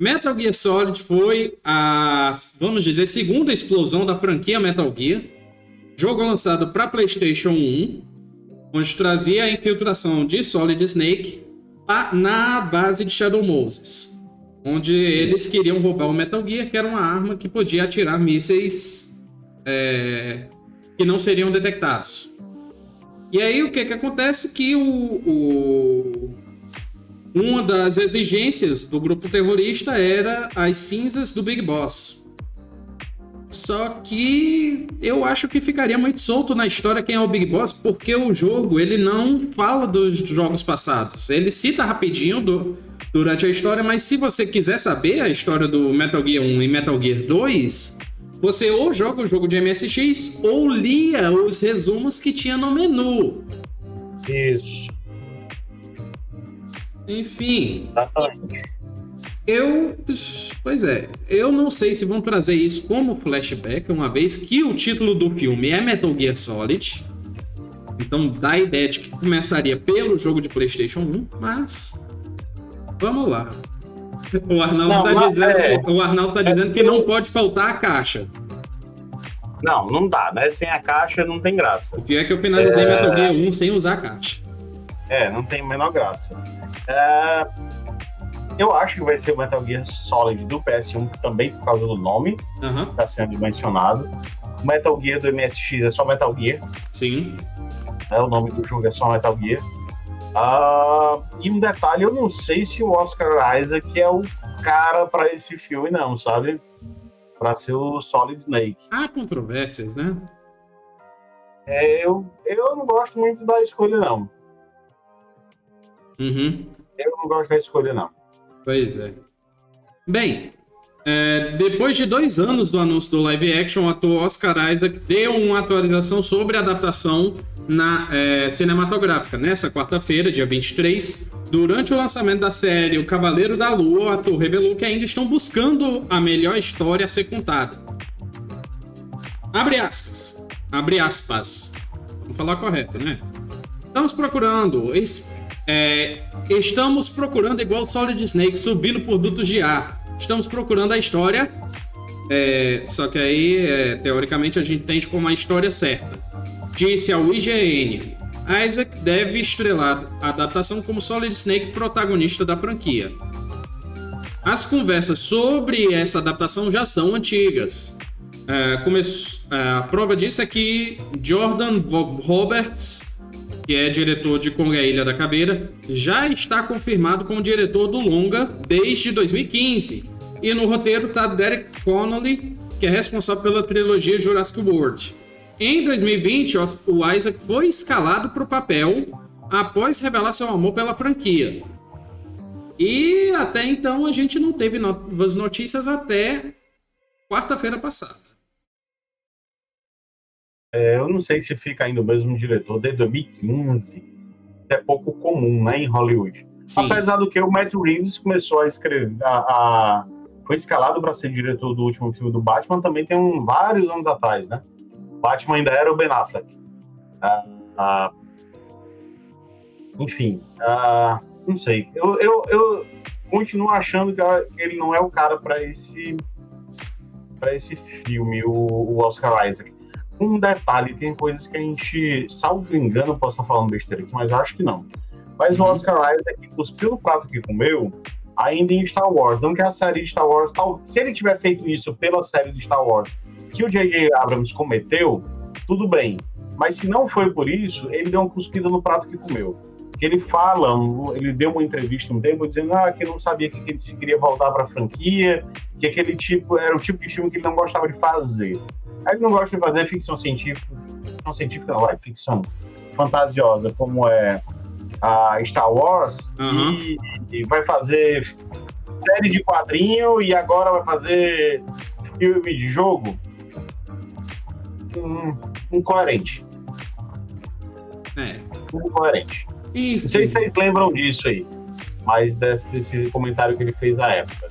Metal Gear Solid foi a, vamos dizer, segunda explosão da franquia Metal Gear. Jogo lançado para PlayStation 1, onde trazia a infiltração de Solid Snake na base de Shadow Moses, onde eles queriam roubar o Metal Gear, que era uma arma que podia atirar mísseis é, que não seriam detectados. E aí o que que acontece? Que o, o, uma das exigências do grupo terrorista era as cinzas do Big Boss. Só que eu acho que ficaria muito solto na história quem é o Big Boss, porque o jogo ele não fala dos jogos passados. Ele cita rapidinho do, durante a história, mas se você quiser saber a história do Metal Gear 1 e Metal Gear 2, você ou joga o jogo de MSX ou lia os resumos que tinha no menu. Isso. Enfim. Exatamente. Eu. Pois é, eu não sei se vão trazer isso como flashback, uma vez que o título do filme é Metal Gear Solid. Então dá a ideia de que começaria pelo jogo de PlayStation 1, mas. Vamos lá. [LAUGHS] O Arnaldo Não, tá dizendo, é- o Arnaldo tá dizendo que não pode faltar a caixa. Não, não dá, né? Sem a caixa não tem graça. O pior é que eu finalizei É. Metal Gear 1 sem usar a caixa. É, não tem a menor graça. É, Eu acho que vai ser o Metal Gear Solid do PS1 também por causa do nome Aham, que está sendo mencionado. O Metal Gear do MSX é só Metal Gear, sim. né? o nome do jogo é só Metal Gear. Ah, e um detalhe, eu não sei se o Oscar Isaac é o cara para esse filme, não, sabe? Para ser o Solid Snake. Há controvérsias, né? É, eu, eu não gosto muito da escolha, não. Uhum. Eu não gosto da escolha, não. Pois é. Bem, é, depois de dois anos do anúncio do live action, o ator Oscar Isaac deu uma atualização sobre a adaptação na é, cinematográfica. Nessa quarta-feira, dia 23, durante o lançamento da série O Cavaleiro da Lua, o ator revelou que ainda estão buscando a melhor história a ser contada. Abre aspas. Abre aspas. Vamos falar correto, né? Estamos procurando. es- é, estamos procurando igual Solid Snake subindo por dutos de ar. Estamos procurando a história. é, só que aí, é, teoricamente, a gente entende como a história certa. Disse ao IGN. Isaac deve estrelar a adaptação como Solid Snake protagonista da franquia. As conversas sobre essa adaptação já são antigas. É, é, a prova disso é que Jordan Roberts, que é diretor de Kong a Ilha da Caveira, já está confirmado como diretor do longa desde 2015. E no roteiro está Derek Connolly, que é responsável pela trilogia Jurassic World. Em 2020, os- o Isaac foi escalado para o papel após revelar seu amor pela franquia. E até então a gente não teve novas notícias até quarta-feira passada. É, eu não sei se fica ainda o mesmo diretor desde 2015. Isso é pouco comum, né, em Hollywood. Sim. Apesar do que o Matt Reeves começou a escrever, a, a- foi escalado para ser diretor do último filme do Batman também tem um, vários anos atrás, né? Batman ainda era o Ben Affleck. Ah, ah, enfim, ah, não sei. Eu, eu, eu continuo achando que ele não é o cara para esse para esse filme, o, o Oscar Isaac. Um detalhe, tem coisas que a gente, salvo engano, posso estar falando besteira aqui, mas acho que não. Mas o Uhum. Oscar Isaac cuspiu no prato que comeu ainda em Star Wars. Não que a série de Star Wars, tal, se ele tiver feito isso pela série de Star Wars, que o J.J. Abrams cometeu, tudo bem. Mas se não foi por isso, ele deu uma cuspida no prato que comeu. Que ele fala, ele deu uma entrevista um tempo dizendo ah, que não sabia que ele se queria voltar para a franquia, que aquele tipo era o tipo de filme que ele não gostava de fazer. Ele não gosta de fazer ficção científica, ficção científica não, é ficção fantasiosa, como é a Star Wars, Aham. e, e vai fazer série de quadrinho e agora vai fazer filme de jogo. Hum, incoerente. É. Incoerente. Enfim. Não sei se vocês lembram disso aí, mas desse, desse comentário que ele fez à época.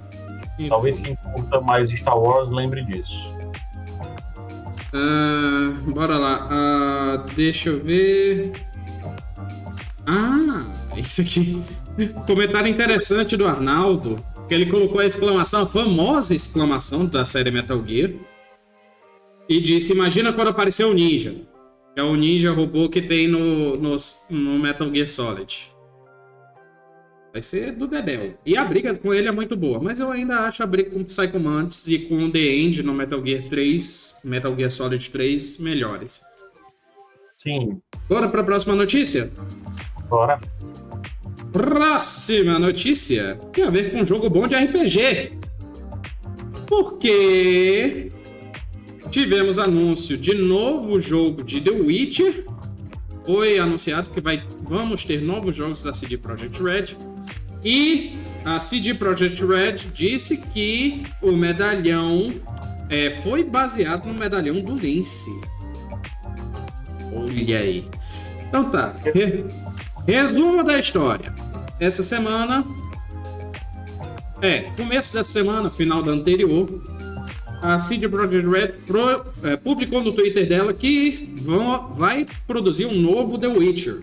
enfim. Talvez quem curta mais Star Wars lembre disso. Ah, bora lá. Ah, deixa eu ver. Ah, isso aqui. Comentário interessante do Arnaldo. Que ele colocou a exclamação, a famosa exclamação da série Metal Gear. E disse: Imagina quando apareceu o Ninja. É o Ninja robô que tem no, no, no Metal Gear Solid. Vai ser do Dedel. E a briga com ele é muito boa, mas eu ainda acho a briga com o Psycho Mantis e com o The End no Metal Gear 3, Metal Gear Solid 3 melhores. Sim. Bora pra próxima notícia? Bora. Próxima notícia tem a ver com um jogo bom de RPG. Porque tivemos anúncio de novo jogo de The Witcher. Foi anunciado que vai, vamos ter novos jogos da CD Projekt Red. E a CD Projekt Red disse que o medalhão é, foi baseado no medalhão do Lince. Olha aí. Então tá. Re- resumo da história. Essa semana. É, começo dessa semana, final da anterior. A CD Projekt Red pro- é, publicou no Twitter dela que vão, vai produzir um novo The Witcher.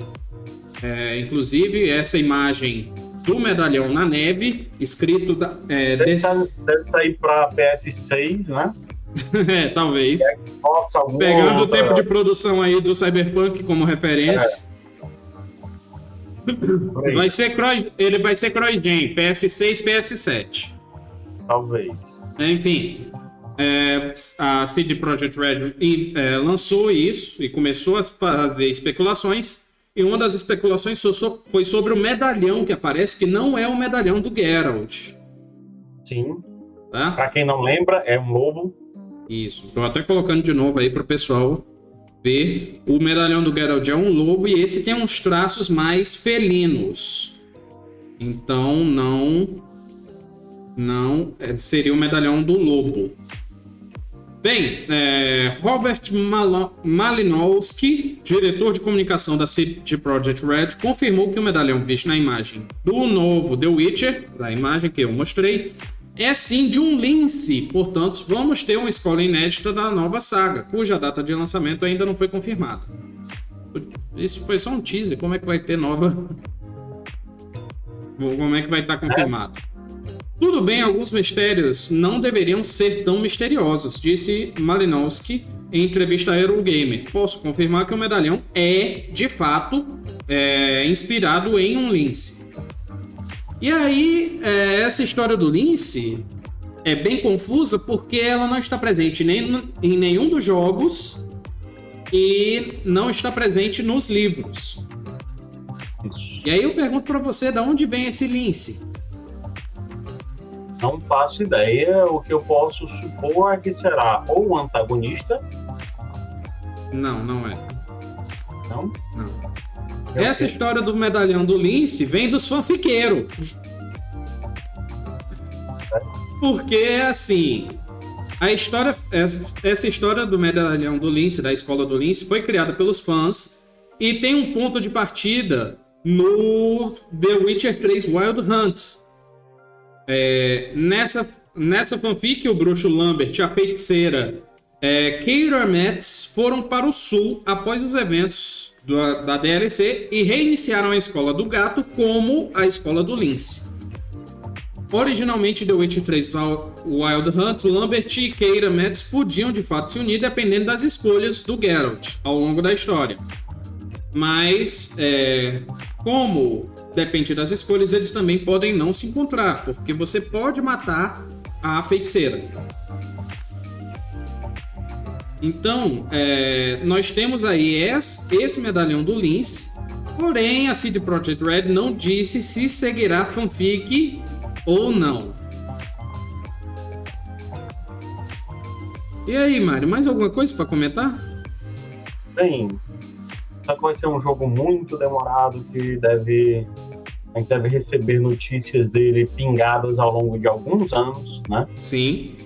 É, inclusive, essa imagem do medalhão na neve, escrito da, é, Deve, desse- sa- deve sair pra PS6, né? [LAUGHS] é, talvez. Xbox, Pegando o tempo de produção aí do Cyberpunk como referência. aí, Vai ser cross, ele vai ser cross-gen, PS6, PS7. Talvez. Enfim, é, a CD Projekt Red é, lançou isso e começou a fazer especulações. E uma das especulações foi sobre o medalhão que aparece, que não é o medalhão do Geralt. Sim. Tá? Pra quem não lembra, é um lobo. Isso. Tô até colocando de novo aí pro pessoal ver. O medalhão do Geralt é um lobo e esse tem uns traços mais felinos. Então não. Não é, seria o medalhão do lobo. Bem, é, Robert Malinowski, diretor de comunicação da CD Projekt Red, confirmou que o medalhão visto na imagem do novo The Witcher, da imagem que eu mostrei, é sim de um lince. Portanto, vamos ter uma escola inédita da nova saga, cuja data de lançamento ainda não foi confirmada. Isso foi só um teaser. Como é que vai ter nova? Como é que vai estar confirmado? Tudo bem, alguns mistérios não deveriam ser tão misteriosos, disse Malinowski em entrevista a Eurogamer. Posso confirmar que o medalhão é, de fato, é, inspirado em um lince. E aí, é, essa história do lince é bem confusa porque ela não está presente nem em nenhum dos jogos e não está presente nos livros. E aí eu pergunto pra você, da onde vem esse lince? Não faço ideia. O que eu posso supor é que será ou o antagonista, Não, não é. não? Não. É o Essa história do medalhão do Lince vem dos fanfiqueiros. Porque, assim, a história, essa, essa história do medalhão do Lince, da escola do Lince, foi criada pelos fãs e tem um ponto de partida no The Witcher 3 Wild Hunt. É, nessa, nessa fanfic, o bruxo Lambert e a feiticeira é, Keira Metz foram para o sul após os eventos do- da DLC e reiniciaram a escola do gato como a escola do lince. Originalmente, The Witcher 3 Wild Hunt, Lambert e Keira Metz podiam de fato se unir dependendo das escolhas do Geralt ao longo da história. Mas, é, como depende das escolhas, eles também podem não se encontrar, porque você pode matar a feiticeira. Então, é, nós temos aí es- esse medalhão do Lince, porém a CD Projekt Red não disse se seguirá fanfic ou não. E aí, Mário, mais alguma coisa para comentar? Bem, só que vai ser um jogo muito demorado que deve. A gente deve receber notícias dele pingadas ao longo de alguns anos, né? Sim.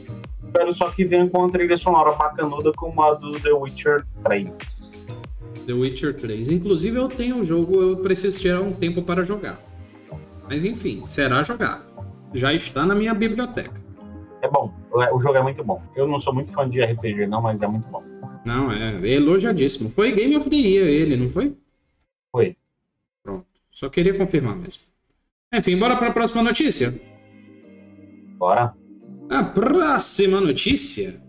Espero só que venha com uma trilha sonora bacanuda como a do The Witcher 3. The Witcher 3. Inclusive, eu tenho o jogo, eu preciso tirar um tempo para jogar. Mas enfim, será jogado. Já está na minha biblioteca. É bom, o jogo é muito bom. Eu não sou muito fã de RPG, não, mas é muito bom. Não, é elogiadíssimo. Foi Game of the Year ele, não foi? Foi. Pronto. Só queria confirmar mesmo. Enfim, bora para a próxima notícia. Bora. A próxima notícia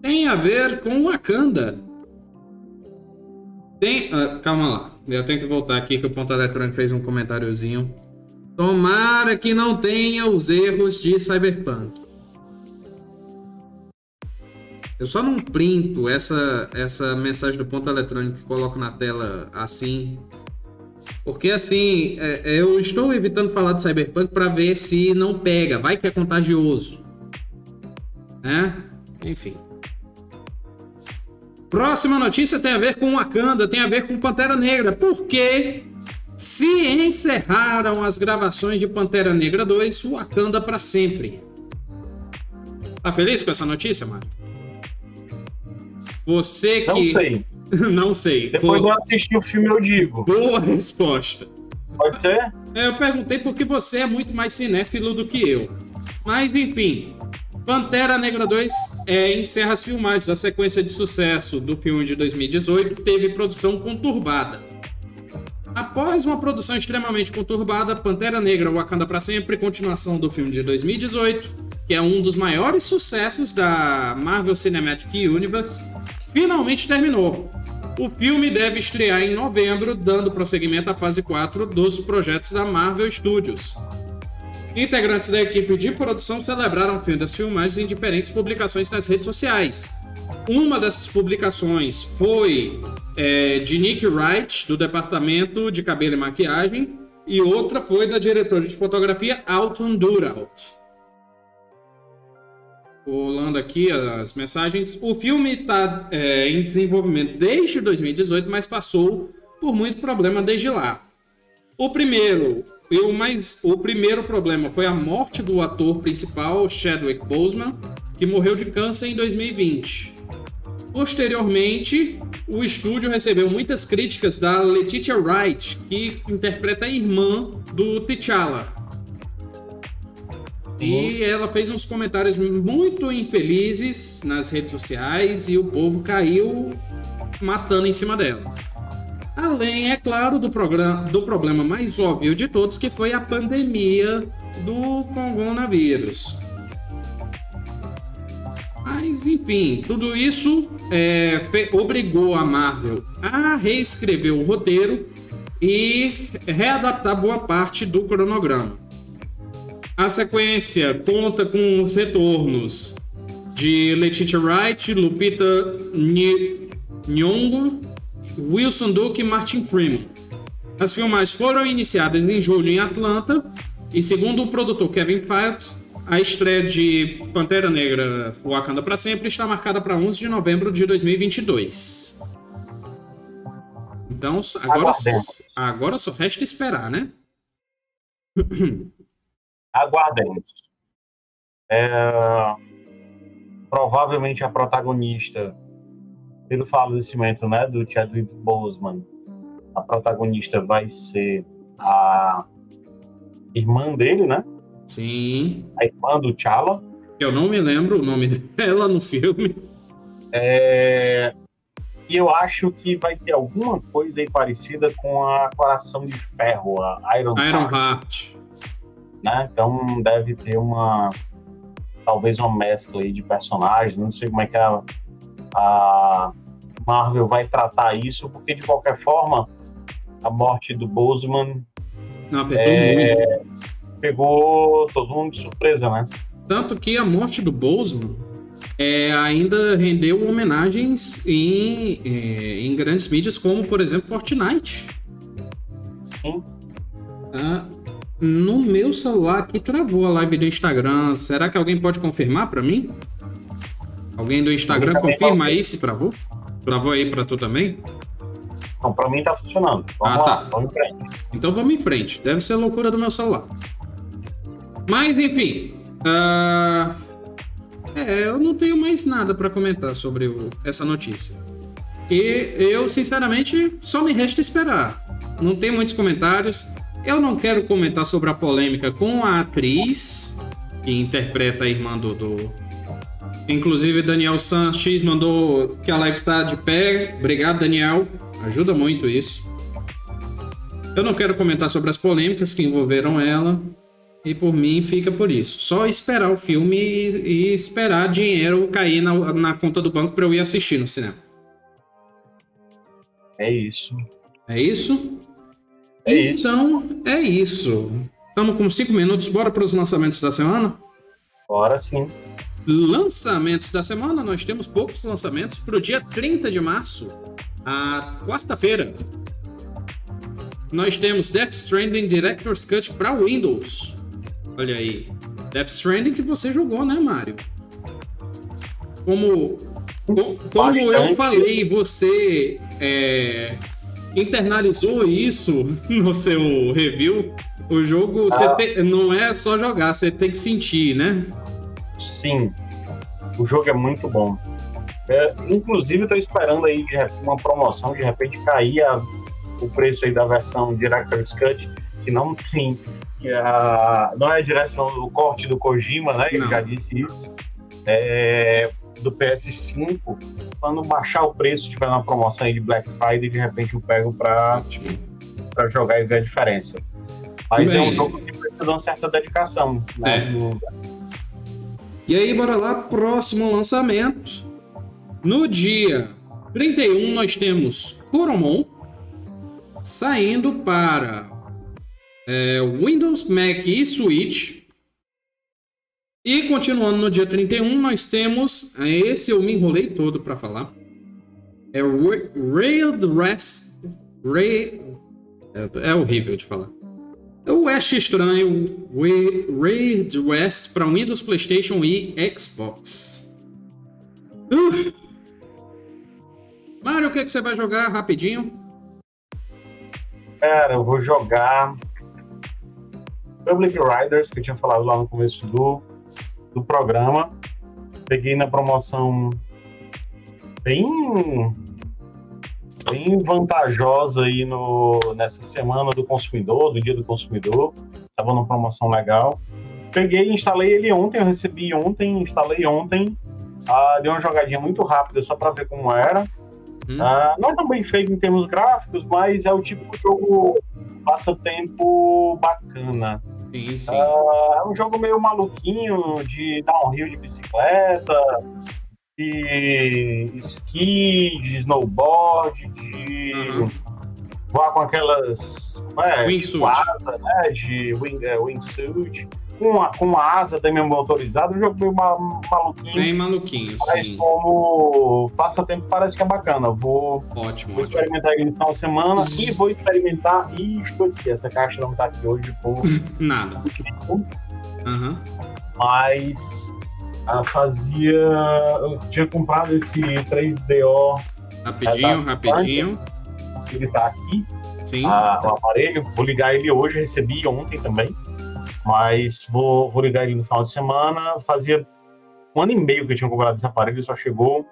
tem a ver com Wakanda. Tem. ah, calma lá. Eu tenho que voltar aqui que o Ponto Eletrônico fez um comentáriozinho. Tomara que não tenha os erros de Cyberpunk. Eu só não printo essa, essa mensagem do ponto eletrônico e coloco na tela assim. Porque assim, é, eu estou evitando falar de Cyberpunk para ver se não pega. Vai que é contagioso. Né? Enfim. Próxima notícia tem a ver com Wakanda, tem a ver com Pantera Negra. Porque se encerraram as gravações de Pantera Negra 2, Wakanda para sempre. Tá feliz com essa notícia, Mário? Você que. Não sei. [LAUGHS] Não sei. Depois Boa... eu assisti o filme, eu digo. Boa resposta. Pode ser? É, eu perguntei porque você é muito mais cinéfilo do que eu. Mas, enfim. Pantera Negra 2 é, encerra as filmagens. A sequência de sucesso do filme de 2018 teve produção conturbada. Após uma produção extremamente conturbada, Pantera Negra Wakanda para Sempre, continuação do filme de 2018, que é um dos maiores sucessos da Marvel Cinematic Universe, finalmente terminou. O filme deve estrear em novembro, dando prosseguimento à fase 4 dos projetos da Marvel Studios. Integrantes da equipe de produção celebraram o fim das filmagens em diferentes publicações nas redes sociais. Uma dessas publicações foi é, de Nick Wright, do departamento de cabelo e maquiagem, e outra foi da diretora de fotografia Alton Duralt rolando aqui as mensagens. O filme está é, em desenvolvimento desde 2018, mas passou por muito problema desde lá. O primeiro, e o mais, o primeiro problema foi a morte do ator principal, Chadwick Boseman, que morreu de câncer em 2020. Posteriormente, o estúdio recebeu muitas críticas da Letitia Wright, que interpreta a irmã do T'Challa, e ela fez uns comentários muito infelizes nas redes sociais e o povo caiu matando em cima dela. Além, é claro, do, programa, do problema mais óbvio de todos, que foi a pandemia do coronavírus. Mas, enfim, tudo isso é, obrigou a Marvel a reescrever o roteiro e readaptar boa parte do cronograma. A sequência conta com os retornos de Letitia Wright, Lupita Nyong'o, Wilson Duke e Martin Freeman. As filmagens foram iniciadas em julho em Atlanta e, segundo o produtor Kevin Feige, a estreia de Pantera Negra Wakanda para Sempre está marcada para 11 de novembro de 2022. Então, agora, agora só resta esperar, né? [CLEARS THROAT] aguardemos. É, provavelmente a protagonista, pelo falecimento né, do Chadwick Boseman, a protagonista vai ser a irmã dele, né? Sim. A irmã do T'Challa. Eu não me lembro o nome dela no filme. É... E eu acho que vai ter alguma coisa aí parecida com a Coração de Ferro, a Iron, Iron Heart. Heart né? Então deve ter uma talvez uma mescla aí de personagens, não sei como é que a, a Marvel vai tratar isso, porque de qualquer forma a morte do Boseman não, é, pegou todo mundo de surpresa, né? Tanto que a morte do Boseman é, ainda rendeu homenagens em, é, em grandes mídias, como por exemplo Fortnite. Sim. Ah, no meu celular aqui travou a live do Instagram. Será que alguém pode confirmar para mim? Alguém do Instagram confirma aí se travou? Travou aí para tu também? Não, para mim tá funcionando. Vamos ah, lá, tá. vamos em frente. Então vamos em frente. Deve ser loucura do meu celular. Mas enfim. Uh... É, eu não tenho mais nada para comentar sobre o... essa notícia. E eu, sinceramente, só me resta esperar. Não tem muitos comentários. Eu não quero comentar sobre a polêmica com a atriz que interpreta a irmã do. do... Inclusive, Daniel Sanches mandou que a live tá de pé. Obrigado, Daniel. Ajuda muito isso. Eu não quero comentar sobre as polêmicas que envolveram ela. E por mim fica por isso. Só esperar o filme e, e esperar dinheiro cair na, na conta do banco para eu ir assistir no cinema. É isso. É isso? É então, isso. é isso. Estamos com cinco minutos, bora para os lançamentos da semana? Bora sim. Lançamentos da semana, nós temos poucos lançamentos para o dia 30 de março, a quarta-feira. Nós temos Death Stranding Director's Cut para Windows. Olha aí. Death Stranding que você jogou, né, Mário? Como, como, como eu falei, você é, internalizou isso no seu review. O jogo ah. te, não é só jogar, você tem que sentir, né? Sim. O jogo é muito bom. É, inclusive, estou esperando aí uma promoção, de repente cair a, o preço aí da versão Director's Cut, que não tem. Que a, não é a direção do corte do Kojima, né? Ele já disse isso. É, do PS5, quando baixar o preço, tiver uma promoção aí de Black Friday, de repente eu pego para jogar e ver a diferença. Mas Bem, é um jogo que precisa de uma certa dedicação. Né? É. E aí, bora lá, próximo lançamento. No dia 31, nós temos Coromon saindo para é, Windows, Mac e Switch. E continuando no dia 31, nós temos. É, esse eu me enrolei todo para falar. É Railed Rest. Rail, é, é horrível de falar. É o West Estranho Raid West para Windows, PlayStation e Xbox. Uf. Mario, o que, é que você vai jogar rapidinho? Cara, eu vou jogar Public Riders, que eu tinha falado lá no começo do, do programa. Peguei na promoção bem bem vantajosa aí no, nessa semana do consumidor, do dia do consumidor. Estava numa promoção legal. Peguei e instalei ele ontem, eu recebi ontem, instalei ontem. Ah, dei uma jogadinha muito rápida só para ver como era. Hum. Ah, não é tão bem feito em termos gráficos, mas é o tipo de jogo passatempo bacana. Sim, sim. Ah, é um jogo meio maluquinho de downhill de bicicleta, de esqui, de snowboard, de uhum. voar com aquelas é, wingsuit. Né, de wing, é, wingsuit, com a, com uma asa também motorizada, um jogo meio maluquinho. Bem maluquinho, mas sim. como passatempo parece que é bacana. Vou, ótimo, vou experimentar ele no final de semana e vou experimentar isto aqui. Essa caixa não tá aqui hoje por... [LAUGHS] Nada. Uhum. Mas ah, fazia. Eu tinha comprado esse 3DO. Rapidinho, é, rapidinho. Ele tá aqui. Sim. A, o aparelho. Vou ligar ele hoje, recebi ontem também. Mas vou, vou ligar ele no final de semana. Fazia um ano e meio que eu tinha comprado esse aparelho, só chegou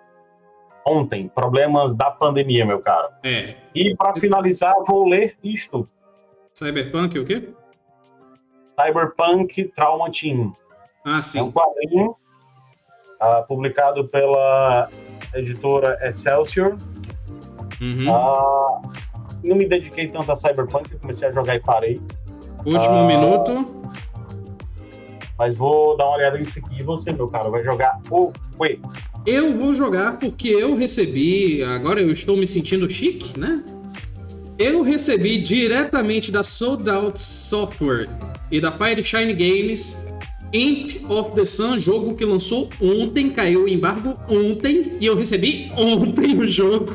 ontem. Problemas da pandemia, meu caro. É. E para finalizar, vou ler isto. Cyberpunk o quê? Cyberpunk Trauma Team. Ah, sim. É um quadrinho uh, publicado pela editora Excelsior. Uhum. Uh, não me dediquei tanto a Cyberpunk, comecei a jogar e parei. Último uh, minuto. Mas vou dar uma olhada nisso aqui. E você, meu cara, vai jogar o quê? Eu vou jogar porque eu recebi. Agora eu estou me sentindo chique, né? Eu recebi diretamente da Sold Out Software e da Fire Shine Games Imp of the Sun, jogo que lançou ontem, caiu o embargo ontem e eu recebi [LAUGHS] ontem o jogo.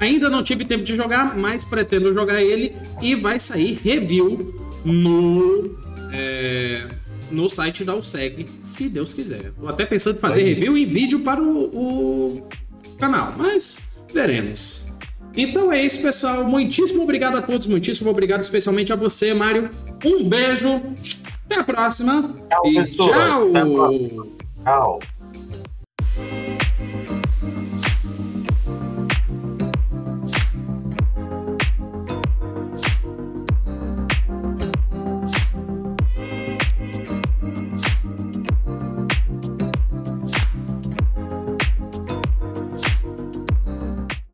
Ainda não tive tempo de jogar, mas pretendo jogar ele e vai sair review no, é, no site da USEG, se Deus quiser. Tô até pensando em fazer review em vídeo para o, o canal, mas veremos. Então é isso, pessoal. Muitíssimo obrigado a todos, muitíssimo obrigado especialmente a você, Mário. Um beijo até a próxima. Tchau, e tchau. Tchau.